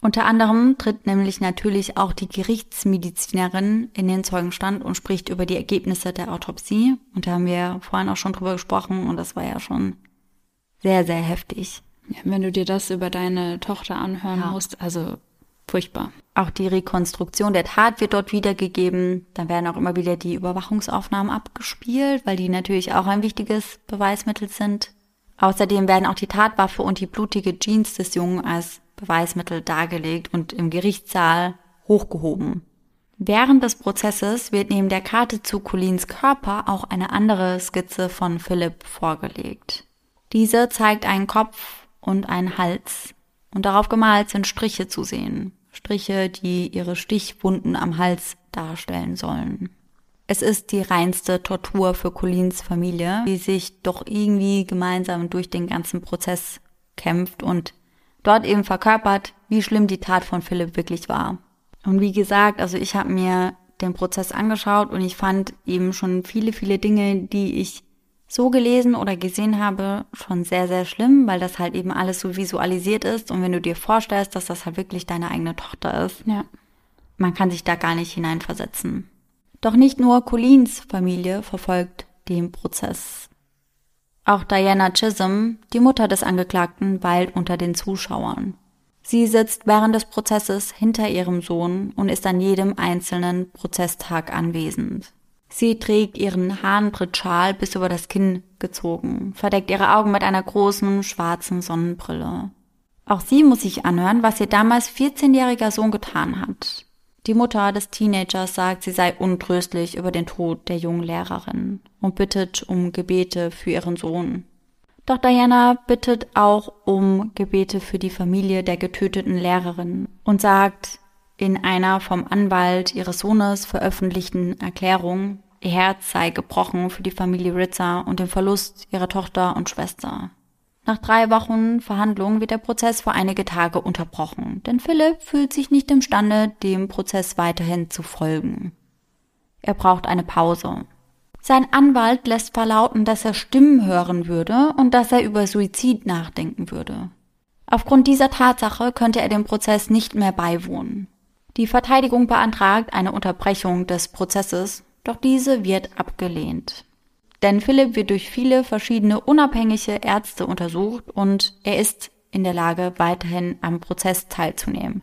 Unter anderem tritt nämlich natürlich auch die Gerichtsmedizinerin in den Zeugenstand und spricht über die Ergebnisse der Autopsie. Und da haben wir vorhin auch schon drüber gesprochen und das war ja schon sehr, sehr heftig. Ja, wenn du dir das über deine Tochter anhören ja. musst, also furchtbar. Auch die Rekonstruktion der Tat wird dort wiedergegeben. Dann werden auch immer wieder die Überwachungsaufnahmen abgespielt, weil die natürlich auch ein wichtiges Beweismittel sind. Außerdem werden auch die Tatwaffe und die blutige Jeans des Jungen als Beweismittel dargelegt und im Gerichtssaal hochgehoben. Während des Prozesses wird neben der Karte zu Colins Körper auch eine andere Skizze von Philipp vorgelegt. Diese zeigt einen Kopf und einen Hals und darauf gemalt sind Striche zu sehen. Striche, die ihre Stichwunden am Hals darstellen sollen. Es ist die reinste Tortur für Colins Familie, die sich doch irgendwie gemeinsam durch den ganzen Prozess kämpft und dort eben verkörpert, wie schlimm die Tat von Philipp wirklich war. Und wie gesagt, also ich habe mir den Prozess angeschaut und ich fand eben schon viele, viele Dinge, die ich so gelesen oder gesehen habe, schon sehr, sehr schlimm, weil das halt eben alles so visualisiert ist. Und wenn du dir vorstellst, dass das halt wirklich deine eigene Tochter ist, ja. man kann sich da gar nicht hineinversetzen. Doch nicht nur Colins Familie verfolgt den Prozess. Auch Diana Chisholm, die Mutter des Angeklagten, weilt unter den Zuschauern. Sie sitzt während des Prozesses hinter ihrem Sohn und ist an jedem einzelnen Prozesstag anwesend. Sie trägt ihren Hahnbrittschal bis über das Kinn gezogen, verdeckt ihre Augen mit einer großen schwarzen Sonnenbrille. Auch sie muss sich anhören, was ihr damals 14-jähriger Sohn getan hat. Die Mutter des Teenagers sagt, sie sei untröstlich über den Tod der jungen Lehrerin und bittet um Gebete für ihren Sohn. Doch Diana bittet auch um Gebete für die Familie der getöteten Lehrerin und sagt in einer vom Anwalt ihres Sohnes veröffentlichten Erklärung, ihr Herz sei gebrochen für die Familie Ritzer und den Verlust ihrer Tochter und Schwester. Nach drei Wochen Verhandlungen wird der Prozess für einige Tage unterbrochen, denn Philipp fühlt sich nicht imstande, dem Prozess weiterhin zu folgen. Er braucht eine Pause. Sein Anwalt lässt verlauten, dass er Stimmen hören würde und dass er über Suizid nachdenken würde. Aufgrund dieser Tatsache könnte er dem Prozess nicht mehr beiwohnen. Die Verteidigung beantragt eine Unterbrechung des Prozesses, doch diese wird abgelehnt. Denn Philipp wird durch viele verschiedene unabhängige Ärzte untersucht und er ist in der Lage, weiterhin am Prozess teilzunehmen.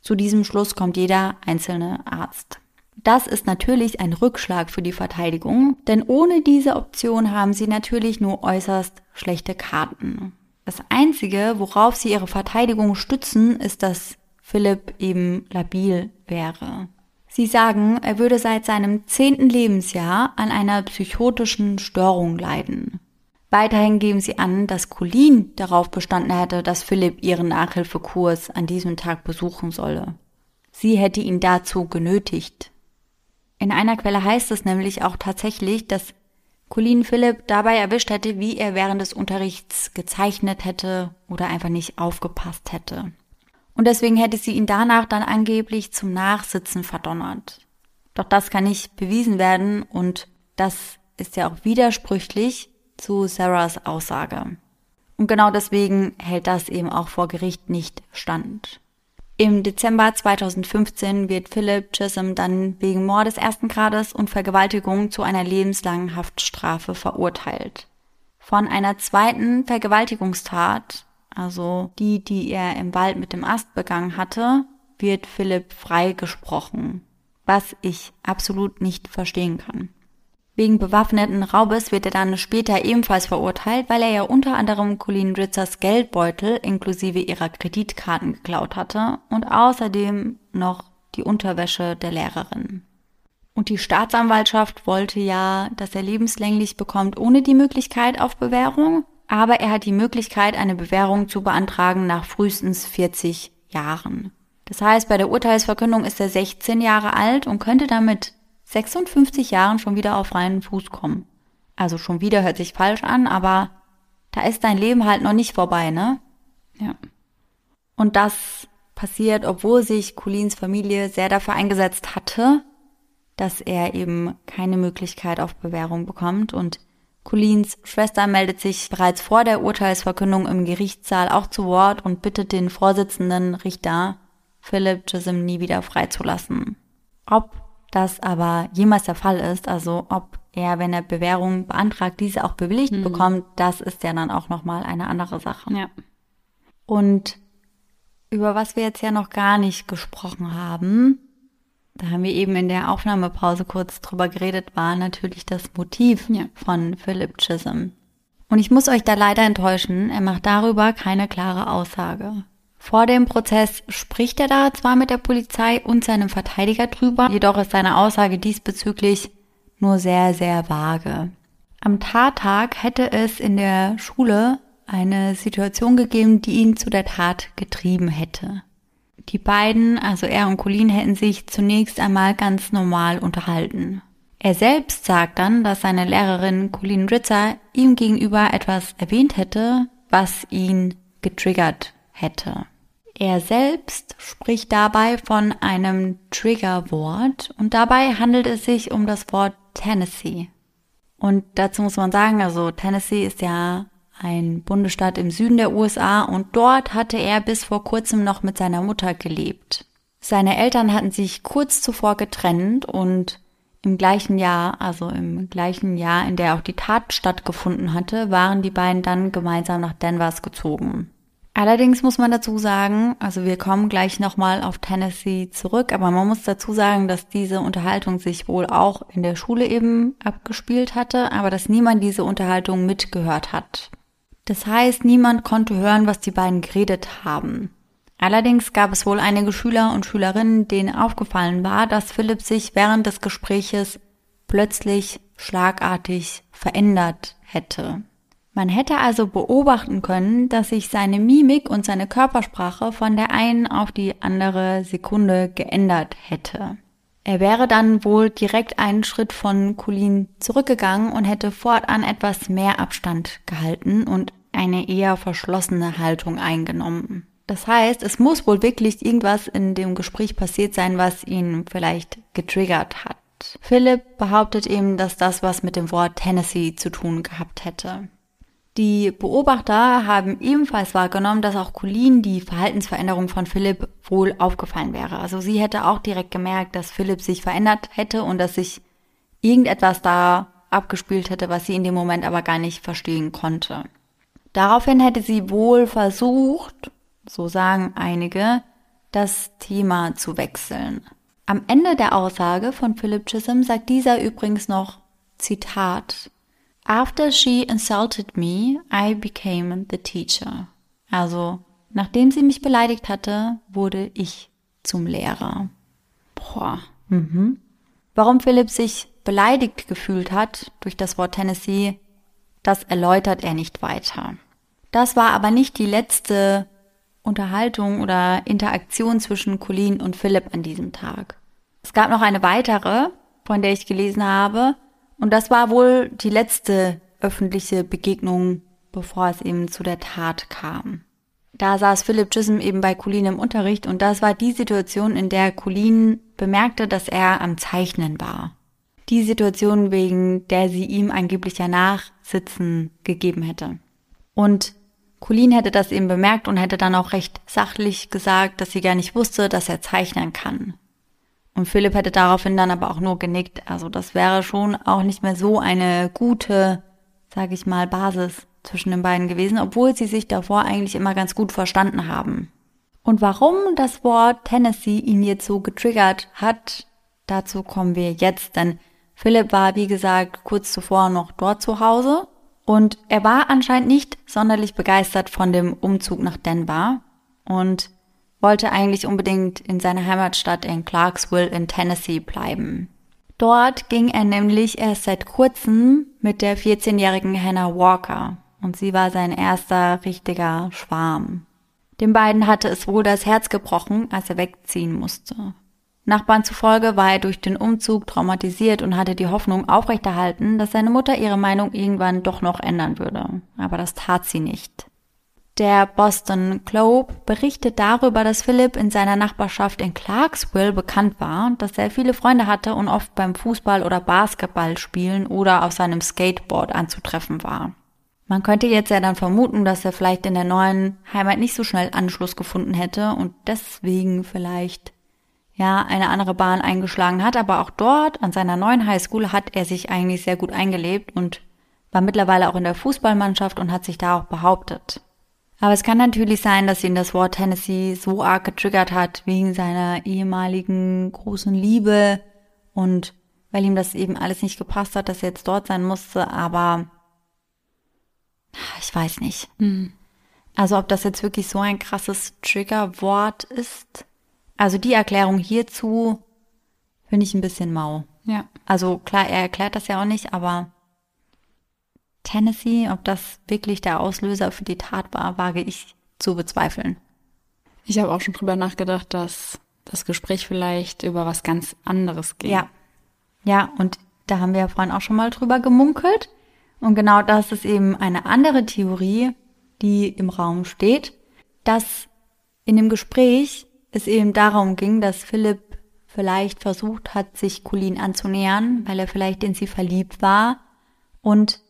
Zu diesem Schluss kommt jeder einzelne Arzt. Das ist natürlich ein Rückschlag für die Verteidigung, denn ohne diese Option haben sie natürlich nur äußerst schlechte Karten. Das Einzige, worauf sie ihre Verteidigung stützen, ist, dass Philipp eben labil wäre. Sie sagen, er würde seit seinem zehnten Lebensjahr an einer psychotischen Störung leiden. Weiterhin geben sie an, dass Colleen darauf bestanden hätte, dass Philipp ihren Nachhilfekurs an diesem Tag besuchen solle. Sie hätte ihn dazu genötigt. In einer Quelle heißt es nämlich auch tatsächlich, dass Colleen Philipp dabei erwischt hätte, wie er während des Unterrichts gezeichnet hätte oder einfach nicht aufgepasst hätte. Und deswegen hätte sie ihn danach dann angeblich zum Nachsitzen verdonnert. Doch das kann nicht bewiesen werden und das ist ja auch widersprüchlich zu Sarahs Aussage. Und genau deswegen hält das eben auch vor Gericht nicht stand. Im Dezember 2015 wird Philip Chisholm dann wegen Mordes ersten Grades und Vergewaltigung zu einer lebenslangen Haftstrafe verurteilt. Von einer zweiten Vergewaltigungstat also die, die er im Wald mit dem Ast begangen hatte, wird Philipp freigesprochen, was ich absolut nicht verstehen kann. Wegen bewaffneten Raubes wird er dann später ebenfalls verurteilt, weil er ja unter anderem Colleen Ritzers Geldbeutel inklusive ihrer Kreditkarten geklaut hatte und außerdem noch die Unterwäsche der Lehrerin. Und die Staatsanwaltschaft wollte ja, dass er lebenslänglich bekommt ohne die Möglichkeit auf Bewährung aber er hat die Möglichkeit, eine Bewährung zu beantragen nach frühestens 40 Jahren. Das heißt, bei der Urteilsverkündung ist er 16 Jahre alt und könnte damit 56 Jahren schon wieder auf freien Fuß kommen. Also schon wieder hört sich falsch an, aber da ist dein Leben halt noch nicht vorbei, ne? Ja. Und das passiert, obwohl sich Colins Familie sehr dafür eingesetzt hatte, dass er eben keine Möglichkeit auf Bewährung bekommt. Und Colins Schwester meldet sich bereits vor der Urteilsverkündung im Gerichtssaal auch zu Wort und bittet den Vorsitzenden Richter, Philip Chisholm nie wieder freizulassen. Ob das aber jemals der Fall ist, also ob er, wenn er Bewährung beantragt, diese auch bewilligt mhm. bekommt, das ist ja dann auch nochmal eine andere Sache. Ja. Und über was wir jetzt ja noch gar nicht gesprochen haben, da haben wir eben in der Aufnahmepause kurz drüber geredet, war natürlich das Motiv ja. von Philip Chisholm. Und ich muss euch da leider enttäuschen, er macht darüber keine klare Aussage. Vor dem Prozess spricht er da zwar mit der Polizei und seinem Verteidiger drüber, jedoch ist seine Aussage diesbezüglich nur sehr, sehr vage. Am Tattag hätte es in der Schule eine Situation gegeben, die ihn zu der Tat getrieben hätte. Die beiden, also er und Colin, hätten sich zunächst einmal ganz normal unterhalten. Er selbst sagt dann, dass seine Lehrerin Colin Ritzer ihm gegenüber etwas erwähnt hätte, was ihn getriggert hätte. Er selbst spricht dabei von einem Triggerwort und dabei handelt es sich um das Wort Tennessee. Und dazu muss man sagen, also Tennessee ist ja ein Bundesstaat im Süden der USA und dort hatte er bis vor kurzem noch mit seiner Mutter gelebt. Seine Eltern hatten sich kurz zuvor getrennt und im gleichen Jahr, also im gleichen Jahr, in der auch die Tat stattgefunden hatte, waren die beiden dann gemeinsam nach Denvers gezogen. Allerdings muss man dazu sagen, also wir kommen gleich nochmal auf Tennessee zurück, aber man muss dazu sagen, dass diese Unterhaltung sich wohl auch in der Schule eben abgespielt hatte, aber dass niemand diese Unterhaltung mitgehört hat. Das heißt, niemand konnte hören, was die beiden geredet haben. Allerdings gab es wohl einige Schüler und Schülerinnen, denen aufgefallen war, dass Philipp sich während des Gespräches plötzlich schlagartig verändert hätte. Man hätte also beobachten können, dass sich seine Mimik und seine Körpersprache von der einen auf die andere Sekunde geändert hätte. Er wäre dann wohl direkt einen Schritt von Colin zurückgegangen und hätte fortan etwas mehr Abstand gehalten und eine eher verschlossene Haltung eingenommen. Das heißt, es muss wohl wirklich irgendwas in dem Gespräch passiert sein, was ihn vielleicht getriggert hat. Philipp behauptet eben, dass das was mit dem Wort Tennessee zu tun gehabt hätte. Die Beobachter haben ebenfalls wahrgenommen, dass auch Colleen die Verhaltensveränderung von Philipp wohl aufgefallen wäre. Also sie hätte auch direkt gemerkt, dass Philipp sich verändert hätte und dass sich irgendetwas da abgespielt hätte, was sie in dem Moment aber gar nicht verstehen konnte. Daraufhin hätte sie wohl versucht, so sagen einige, das Thema zu wechseln. Am Ende der Aussage von Philip Chisholm sagt dieser übrigens noch, Zitat, After she insulted me, I became the teacher. Also, nachdem sie mich beleidigt hatte, wurde ich zum Lehrer. Boah. Mhm. Warum Philipp sich beleidigt gefühlt hat durch das Wort Tennessee, das erläutert er nicht weiter. Das war aber nicht die letzte Unterhaltung oder Interaktion zwischen Colleen und Philipp an diesem Tag. Es gab noch eine weitere, von der ich gelesen habe, und das war wohl die letzte öffentliche Begegnung, bevor es eben zu der Tat kam. Da saß Philip Chisholm eben bei Colleen im Unterricht und das war die Situation, in der Colleen bemerkte, dass er am Zeichnen war. Die Situation, wegen der sie ihm angeblich ja Nachsitzen gegeben hätte. Und Colleen hätte das eben bemerkt und hätte dann auch recht sachlich gesagt, dass sie gar nicht wusste, dass er zeichnen kann. Und Philipp hätte daraufhin dann aber auch nur genickt. Also das wäre schon auch nicht mehr so eine gute, sage ich mal, Basis zwischen den beiden gewesen, obwohl sie sich davor eigentlich immer ganz gut verstanden haben. Und warum das Wort Tennessee ihn jetzt so getriggert hat, dazu kommen wir jetzt, denn Philipp war, wie gesagt, kurz zuvor noch dort zu Hause und er war anscheinend nicht sonderlich begeistert von dem Umzug nach Denver und wollte eigentlich unbedingt in seiner Heimatstadt in Clarksville in Tennessee bleiben. Dort ging er nämlich erst seit kurzem mit der 14-jährigen Hannah Walker und sie war sein erster richtiger Schwarm. Den beiden hatte es wohl das Herz gebrochen, als er wegziehen musste. Nachbarn zufolge war er durch den Umzug traumatisiert und hatte die Hoffnung aufrechterhalten, dass seine Mutter ihre Meinung irgendwann doch noch ändern würde. Aber das tat sie nicht. Der Boston Globe berichtet darüber, dass Philip in seiner Nachbarschaft in Clarksville bekannt war, dass er viele Freunde hatte und oft beim Fußball oder Basketball spielen oder auf seinem Skateboard anzutreffen war. Man könnte jetzt ja dann vermuten, dass er vielleicht in der neuen Heimat nicht so schnell Anschluss gefunden hätte und deswegen vielleicht ja eine andere Bahn eingeschlagen hat, aber auch dort an seiner neuen Highschool hat er sich eigentlich sehr gut eingelebt und war mittlerweile auch in der Fußballmannschaft und hat sich da auch behauptet. Aber es kann natürlich sein, dass ihn das Wort Tennessee so arg getriggert hat wegen seiner ehemaligen großen Liebe und weil ihm das eben alles nicht gepasst hat, dass er jetzt dort sein musste, aber ich weiß nicht. Mhm. Also ob das jetzt wirklich so ein krasses Triggerwort ist. Also die Erklärung hierzu finde ich ein bisschen mau. Ja. Also klar, er erklärt das ja auch nicht, aber Tennessee, ob das wirklich der Auslöser für die Tat war, wage ich zu bezweifeln. Ich habe auch schon drüber nachgedacht, dass das Gespräch vielleicht über was ganz anderes ging. Ja. Ja, und da haben wir ja vorhin auch schon mal drüber gemunkelt. Und genau das ist eben eine andere Theorie, die im Raum steht, dass in dem Gespräch es eben darum ging, dass Philipp vielleicht versucht hat, sich Colleen anzunähern, weil er vielleicht in sie verliebt war und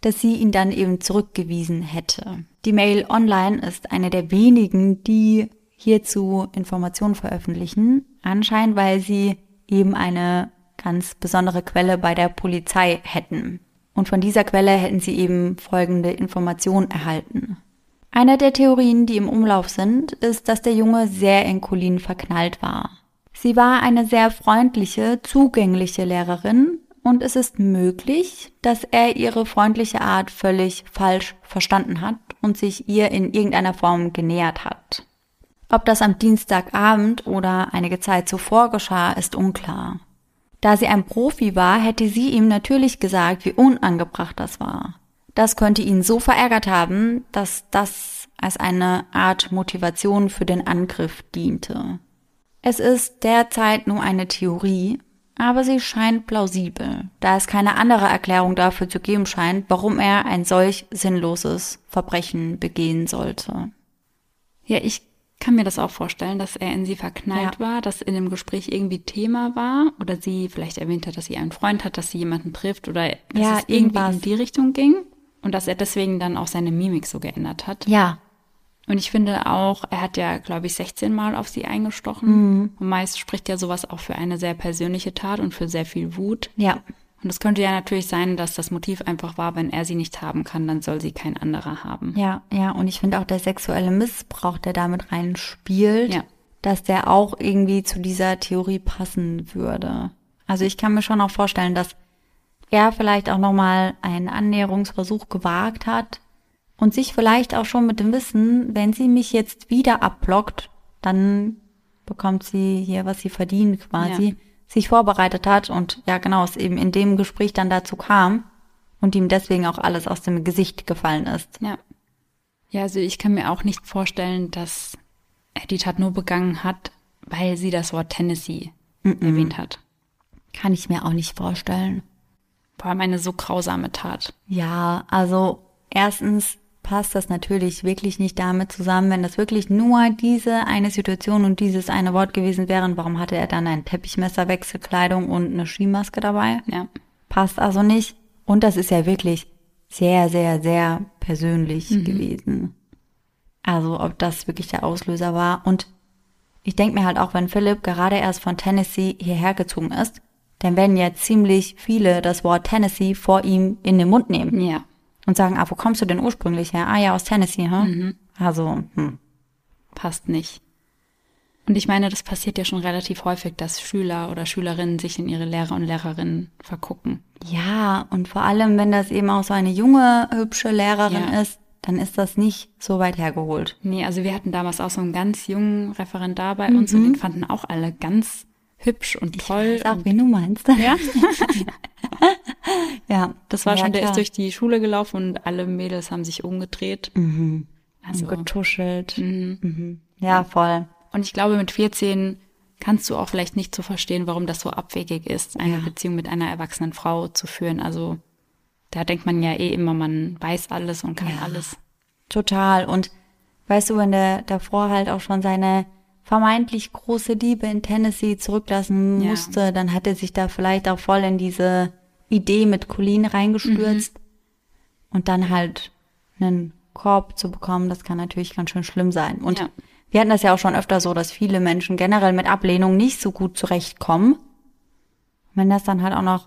dass sie ihn dann eben zurückgewiesen hätte. Die Mail Online ist eine der wenigen, die hierzu Informationen veröffentlichen, anscheinend weil sie eben eine ganz besondere Quelle bei der Polizei hätten. Und von dieser Quelle hätten sie eben folgende Information erhalten. Eine der Theorien, die im Umlauf sind, ist, dass der Junge sehr in Colleen verknallt war. Sie war eine sehr freundliche, zugängliche Lehrerin und es ist möglich, dass er ihre freundliche Art völlig falsch verstanden hat und sich ihr in irgendeiner Form genähert hat. Ob das am Dienstagabend oder einige Zeit zuvor geschah, ist unklar. Da sie ein Profi war, hätte sie ihm natürlich gesagt, wie unangebracht das war. Das könnte ihn so verärgert haben, dass das als eine Art Motivation für den Angriff diente. Es ist derzeit nur eine Theorie, aber sie scheint plausibel, da es keine andere Erklärung dafür zu geben scheint, warum er ein solch sinnloses Verbrechen begehen sollte. Ja, ich kann mir das auch vorstellen, dass er in sie verknallt ja. war, dass in dem Gespräch irgendwie Thema war oder sie vielleicht erwähnt hat, dass sie einen Freund hat, dass sie jemanden trifft oder dass ja, es irgendwie irgendwas. in die Richtung ging und dass er deswegen dann auch seine Mimik so geändert hat. Ja. Und ich finde auch, er hat ja, glaube ich, 16 Mal auf sie eingestochen. Mhm. Und meist spricht ja sowas auch für eine sehr persönliche Tat und für sehr viel Wut. Ja. Und es könnte ja natürlich sein, dass das Motiv einfach war, wenn er sie nicht haben kann, dann soll sie kein anderer haben. Ja, ja, und ich finde auch der sexuelle Missbrauch, der damit rein spielt, ja. dass der auch irgendwie zu dieser Theorie passen würde. Also ich kann mir schon auch vorstellen, dass er vielleicht auch nochmal einen Annäherungsversuch gewagt hat und sich vielleicht auch schon mit dem Wissen, wenn sie mich jetzt wieder abblockt, dann bekommt sie hier, was sie verdient quasi. Ja sich vorbereitet hat und ja genau, es eben in dem Gespräch dann dazu kam und ihm deswegen auch alles aus dem Gesicht gefallen ist. Ja. Ja, also ich kann mir auch nicht vorstellen, dass er die Tat nur begangen hat, weil sie das Wort Tennessee mm -mm. erwähnt hat. Kann ich mir auch nicht vorstellen. Vor allem eine so grausame Tat. Ja, also erstens passt das natürlich wirklich nicht damit zusammen. Wenn das wirklich nur diese eine Situation und dieses eine Wort gewesen wären, warum hatte er dann ein Teppichmesser, Wechselkleidung und eine Skimaske dabei? Ja. Passt also nicht. Und das ist ja wirklich sehr, sehr, sehr persönlich mhm. gewesen. Also ob das wirklich der Auslöser war. Und ich denke mir halt auch, wenn Philipp gerade erst von Tennessee hierher gezogen ist, dann werden ja ziemlich viele das Wort Tennessee vor ihm in den Mund nehmen. Ja und sagen, ah, wo kommst du denn ursprünglich her? Ah ja, aus Tennessee, hm? Mhm. Also, hm. Passt nicht. Und ich meine, das passiert ja schon relativ häufig, dass Schüler oder Schülerinnen sich in ihre Lehrer und Lehrerinnen vergucken. Ja, und vor allem, wenn das eben auch so eine junge, hübsche Lehrerin ja. ist, dann ist das nicht so weit hergeholt. Nee, also wir hatten damals auch so einen ganz jungen Referendar bei mhm. uns und den fanden auch alle ganz hübsch und toll. Ich weiß auch, wen du meinst. Ja. ja. Das war ja, schon, der klar. ist durch die Schule gelaufen und alle Mädels haben sich umgedreht. Mhm. Also und getuschelt. Mhm. Mhm. Ja, voll. Und ich glaube, mit 14 kannst du auch vielleicht nicht so verstehen, warum das so abwegig ist, eine Ja. Beziehung mit einer erwachsenen Frau zu führen. Also da denkt man ja eh immer, man weiß alles und kann Ja. alles. Total. Und weißt du, wenn der davor halt auch schon seine vermeintlich große Liebe in Tennessee zurücklassen Ja. musste, dann hat er sich da vielleicht auch voll in diese Idee mit Colleen reingestürzt. Und dann halt einen Korb zu bekommen, das kann natürlich ganz schön schlimm sein. Und Ja. wir hatten das ja auch schon öfter so, dass viele Menschen generell mit Ablehnung nicht so gut zurechtkommen. Wenn das dann halt auch noch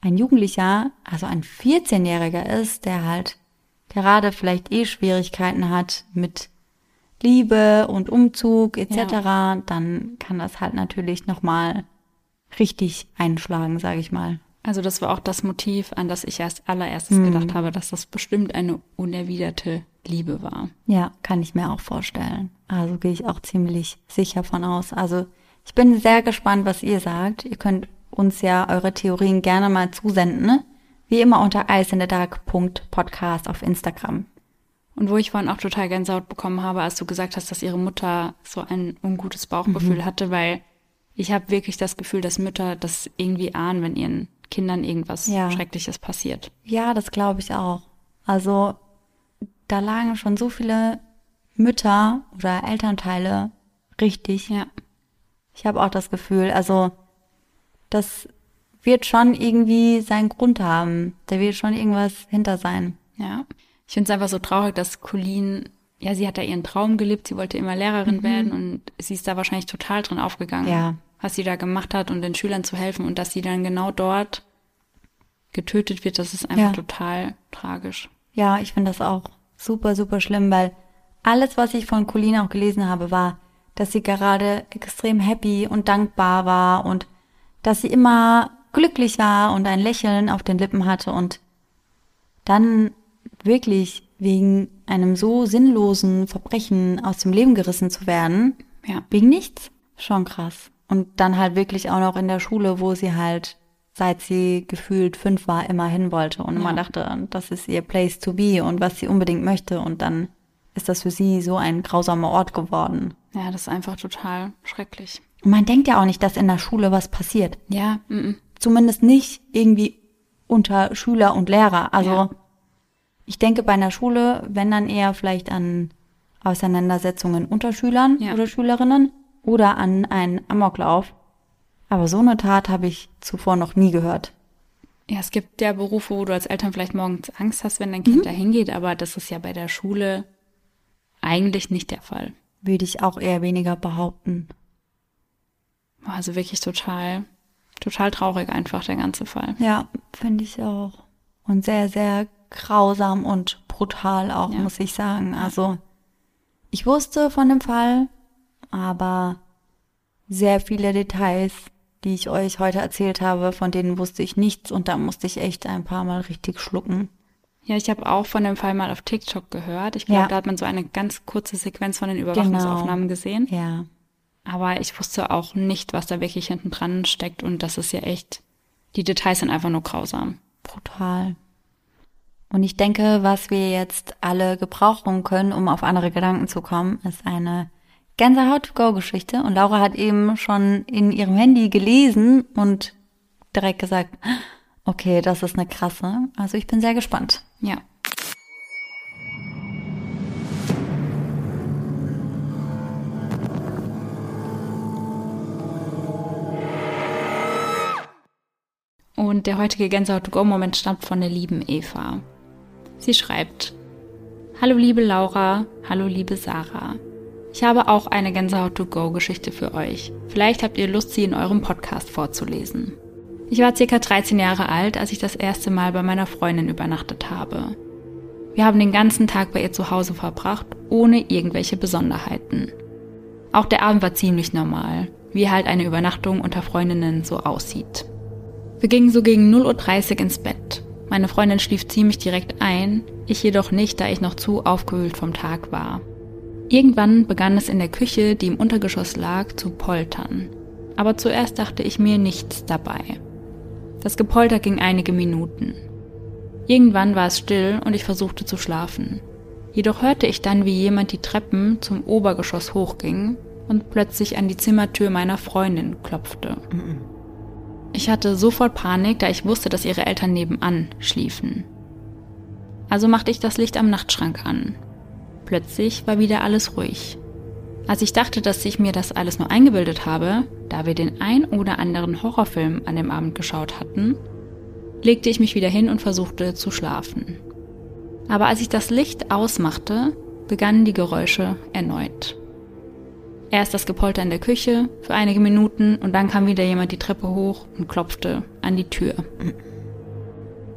ein Jugendlicher, also ein 14-Jähriger ist, der halt gerade vielleicht eh Schwierigkeiten hat mit Liebe und Umzug etc., dann kann das halt natürlich nochmal richtig einschlagen, sage ich mal. Also das war auch das Motiv, an das ich erst allererstes gedacht habe, dass das bestimmt eine unerwiderte Liebe war. Ja, kann ich mir auch vorstellen. Also gehe ich auch ziemlich sicher von aus. Also ich bin sehr gespannt, was ihr sagt. Ihr könnt uns ja eure Theorien gerne mal zusenden. Ne? Wie immer unter iceinthedark.podcast auf Instagram. Und wo ich vorhin auch total Gänsehaut bekommen habe, als du gesagt hast, dass ihre Mutter so ein ungutes Bauchgefühl Mhm. hatte, weil ich habe wirklich das Gefühl, dass Mütter das irgendwie ahnen, wenn ihren Kindern irgendwas Ja. Schreckliches passiert. Ja, das glaube ich auch. Also da lagen schon so viele Mütter oder Elternteile richtig. Ja. Ich habe auch das Gefühl, also das wird schon irgendwie seinen Grund haben. Da wird schon irgendwas hinter sein. Ja. Ich finde es einfach so traurig, dass Colleen, ja, sie hat da ihren Traum gelebt, sie wollte immer Lehrerin werden und sie ist da wahrscheinlich total drin aufgegangen, Mhm. Ja. was sie da gemacht hat und den Schülern zu helfen und dass sie dann genau dort getötet wird, das ist einfach Ja. total tragisch. Ja, ich finde das auch super, super schlimm, weil alles, was ich von Colleen auch gelesen habe, war, dass sie gerade extrem happy und dankbar war und dass sie immer glücklich war und ein Lächeln auf den Lippen hatte und dann wirklich wegen einem so sinnlosen Verbrechen aus dem Leben gerissen zu werden, Ja. wegen nichts, schon krass. Und dann halt wirklich auch noch in der Schule, wo sie halt, seit sie gefühlt fünf war, immer hin wollte und immer Ja. dachte, das ist ihr Place to be und was sie unbedingt möchte. Und dann ist das für sie so ein grausamer Ort geworden. Ja, das ist einfach total schrecklich. Und man denkt ja auch nicht, dass in der Schule was passiert. Ja, mm, mm. Zumindest nicht irgendwie unter Schüler und Lehrer. Also Ja. Ich denke bei einer Schule, wenn dann eher vielleicht an Auseinandersetzungen unter Schülern Ja. oder Schülerinnen oder an einen Amoklauf. Aber so eine Tat habe ich zuvor noch nie gehört. Ja, es gibt ja Berufe, wo du als Eltern vielleicht morgens Angst hast, wenn dein Kind Mhm. da hingeht, aber das ist ja bei der Schule eigentlich nicht der Fall. Würde ich auch eher weniger behaupten. Also wirklich total, total traurig einfach der ganze Fall. Ja, finde ich auch. Und sehr, sehr grausam und brutal auch, Ja. muss ich sagen. Also, ich wusste von dem Fall, aber sehr viele Details, die ich euch heute erzählt habe, von denen wusste ich nichts und da musste ich echt ein paar Mal richtig schlucken. Ja, ich habe auch von dem Fall mal auf TikTok gehört. Ich glaube, Ja. da hat man so eine ganz kurze Sequenz von den Überwachungsaufnahmen gesehen. Ja, Aber ich wusste auch nicht, was da wirklich hinten dran steckt und das ist ja echt, die Details sind einfach nur grausam. brutal. Und ich denke, was wir jetzt alle gebrauchen können, um auf andere Gedanken zu kommen, ist eine Gänsehaut-to-go-Geschichte. Und Laura hat eben schon in ihrem Handy gelesen und direkt gesagt, okay, das ist eine krasse. Also ich bin sehr gespannt. Ja. Und der heutige Gänsehaut-to-go-Moment stammt von der lieben Eva. Sie schreibt, Hallo liebe Laura, hallo liebe Sarah. Ich habe auch eine Gänsehaut-to-go-Geschichte für euch. Vielleicht habt ihr Lust, sie in eurem Podcast vorzulesen. Ich war circa 13 Jahre alt, als ich das erste Mal bei meiner Freundin übernachtet habe. Wir haben den ganzen Tag bei ihr zu Hause verbracht, ohne irgendwelche Besonderheiten. Auch der Abend war ziemlich normal, wie halt eine Übernachtung unter Freundinnen so aussieht. Wir gingen so gegen 0.30 Uhr ins Bett. Meine Freundin schlief ziemlich direkt ein, ich jedoch nicht, da ich noch zu aufgewühlt vom Tag war. Irgendwann begann es in der Küche, die im Untergeschoss lag, zu poltern. Aber zuerst dachte ich mir nichts dabei. Das Gepolter ging einige Minuten. Irgendwann war es still und ich versuchte zu schlafen. Jedoch hörte ich dann, wie jemand die Treppen zum Obergeschoss hochging und plötzlich an die Zimmertür meiner Freundin klopfte. Ich hatte sofort Panik, da ich wusste, dass ihre Eltern nebenan schliefen. Also machte ich das Licht am Nachtschrank an. Plötzlich war wieder alles ruhig. Als ich dachte, dass ich mir das alles nur eingebildet habe, da wir den ein oder anderen Horrorfilm an dem Abend geschaut hatten, legte ich mich wieder hin und versuchte zu schlafen. Aber als ich das Licht ausmachte, begannen die Geräusche erneut. Erst das Gepolter in der Küche für einige Minuten und dann kam wieder jemand die Treppe hoch und klopfte an die Tür.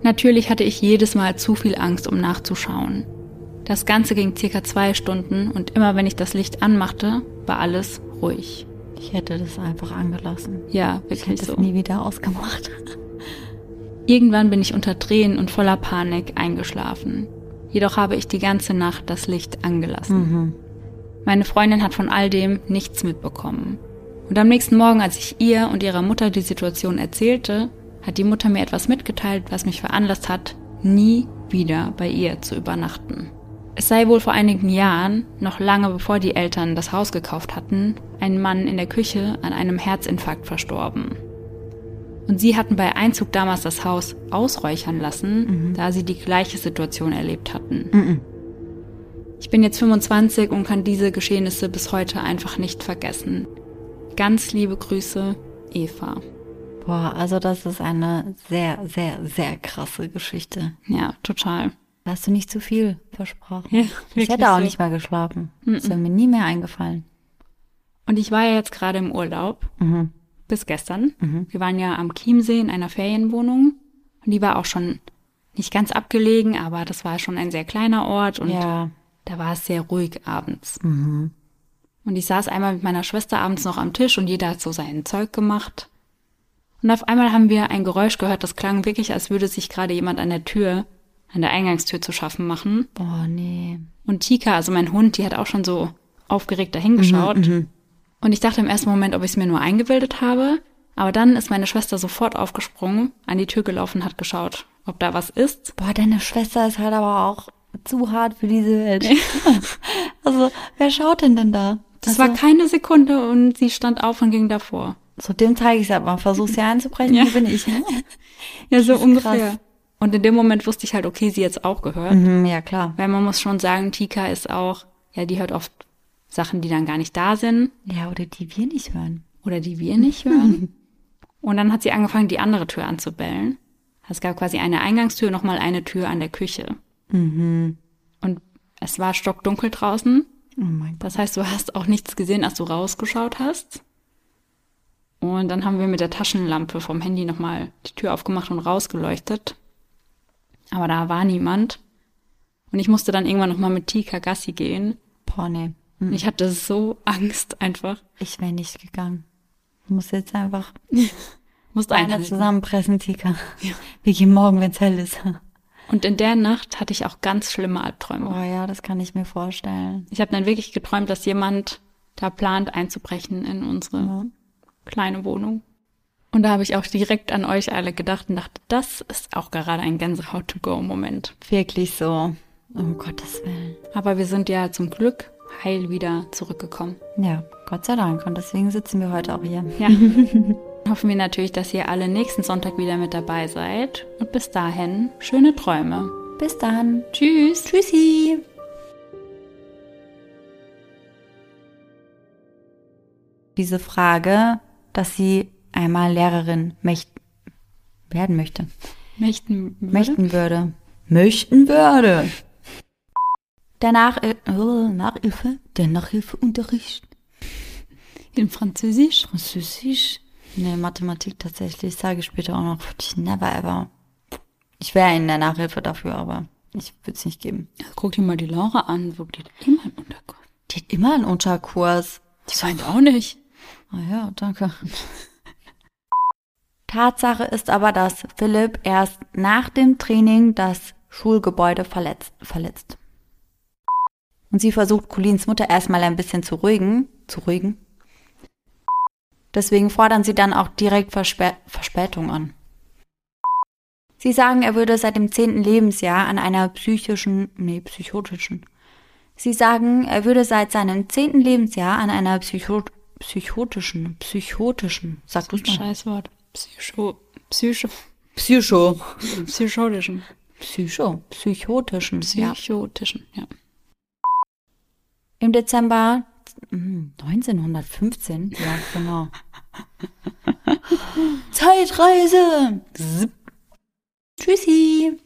Natürlich hatte ich jedes Mal zu viel Angst, um nachzuschauen. Das Ganze ging circa zwei Stunden und immer wenn ich das Licht anmachte, war alles ruhig. Ich hätte das einfach angelassen. Ja, wirklich Ich hätte so. es nie wieder ausgemacht. Irgendwann bin ich unter Tränen und voller Panik eingeschlafen. Jedoch habe ich die ganze Nacht das Licht angelassen. Meine Freundin hat von all dem nichts mitbekommen. Und am nächsten Morgen, als ich ihr und ihrer Mutter die Situation erzählte, hat die Mutter mir etwas mitgeteilt, was mich veranlasst hat, nie wieder bei ihr zu übernachten. Es sei wohl vor einigen Jahren, noch lange bevor die Eltern das Haus gekauft hatten, ein Mann in der Küche an einem Herzinfarkt verstorben. Und sie hatten bei Einzug damals das Haus ausräuchern lassen, da sie die gleiche Situation erlebt hatten. Ich bin jetzt 25 und kann diese Geschehnisse bis heute einfach nicht vergessen. Ganz liebe Grüße, Eva. Boah, also das ist eine sehr, sehr, sehr krasse Geschichte. Ja, total. Da hast du nicht zu viel versprochen. Ja, ich hätte auch so. nicht mehr geschlafen. Das wäre mir nie mehr eingefallen. Und ich war ja jetzt gerade im Urlaub, bis gestern. Wir waren ja am Chiemsee in einer Ferienwohnung und die war auch schon nicht ganz abgelegen, aber das war schon ein sehr kleiner Ort und Ja. Da war es sehr ruhig abends. Und ich saß einmal mit meiner Schwester abends noch am Tisch und jeder hat so sein Zeug gemacht. Und auf einmal haben wir ein Geräusch gehört, das klang wirklich, als würde sich gerade jemand an der Tür, an der Eingangstür zu schaffen machen. Boah, nee. Und Tika, also mein Hund, die hat auch schon so aufgeregt dahingeschaut. Und ich dachte im ersten Moment, ob ich es mir nur eingebildet habe. Aber dann ist meine Schwester sofort aufgesprungen, an die Tür gelaufen, hat geschaut, ob da was ist. Boah, deine Schwester ist halt aber auch zu hart für diese Welt. also, wer schaut denn denn da? Das also, war keine Sekunde und sie stand auf und ging davor. So, dem zeige ich es aber. Versuch sie einzubrechen, Ja. hier bin ich. Ja, so ungefähr. krass. Und in dem Moment wusste ich halt, okay, sie jetzt auch gehört. mhm, ja, klar. Weil man muss schon sagen, Tika ist auch, ja, die hört oft Sachen, die dann gar nicht da sind Ja, oder die wir nicht hören. oder die wir nicht hören. Und dann hat sie angefangen, die andere Tür anzubellen. Es gab quasi eine Eingangstür, nochmal eine Tür an der Küche. Und es war stockdunkel draußen. Oh mein Gott. Das heißt, du hast auch nichts gesehen, als du rausgeschaut hast. Und dann haben wir mit der Taschenlampe vom Handy nochmal die Tür aufgemacht und rausgeleuchtet. Aber da war niemand. Und ich musste dann irgendwann nochmal mit Tika Gassi gehen. Boah, nee. Und ich hatte so Angst einfach. Ich wäre nicht gegangen. Ich muss jetzt einfach Beine einhalten. zusammenpressen, Tika. Wir gehen morgen, wenn's hell ist. Und in der Nacht hatte ich auch ganz schlimme Albträume. Oh ja, das kann ich mir vorstellen. Ich habe dann wirklich geträumt, dass jemand da plant einzubrechen in unsere kleine Wohnung. Und da habe ich auch direkt an euch alle gedacht und dachte, das ist auch gerade ein Gänsehaut-to-go-Moment. Wirklich so. Um Gottes Willen. Aber wir sind ja zum Glück heil wieder zurückgekommen. Ja, Gott sei Dank. Und deswegen sitzen wir heute auch hier. Ja. Hoffen wir natürlich, dass ihr alle nächsten Sonntag wieder mit dabei seid. Und bis dahin, schöne Träume. Bis dann. Tschüss. Tschüssi. Diese Frage, dass sie einmal Lehrerin möcht werden möchte. Möchten, würde? Möchten würde. Möchten würde. Der Nach oh, Nachhilfe, der Nachhilfeunterricht. in Französisch? Französisch? Nee, Mathematik tatsächlich. Sage ich später auch noch. Never ever. Ich wäre in der Nachhilfe dafür, aber ich würde es nicht geben. Guck dir mal die Laura an, wo geht immer ein Unterkurs. Die hat immer einen Unterkurs. Die weint auch nicht. Ah ja, danke. Tatsache ist aber, dass Philipp erst nach dem Training das Schulgebäude verletzt. verletzt. Und sie versucht, Colins Mutter erstmal ein bisschen zu ruhigen. Zu ruhigen. Deswegen fordern sie dann auch direkt Verspä Verspätung an. Sie sagen, er würde seit dem zehnten Lebensjahr an einer psychischen, nee, psychotischen, Sie sagen, er würde seit seinem zehnten Lebensjahr an einer Psycho psychotischen, psychotischen, sag du mal. Scheißwort. Psycho, Psycho, Psycho. psychotischen. Psycho, psychotischen, ja. Psychotischen, ja. Im Dezember 1915, ja, genau. Zeitreise. Tschüssi.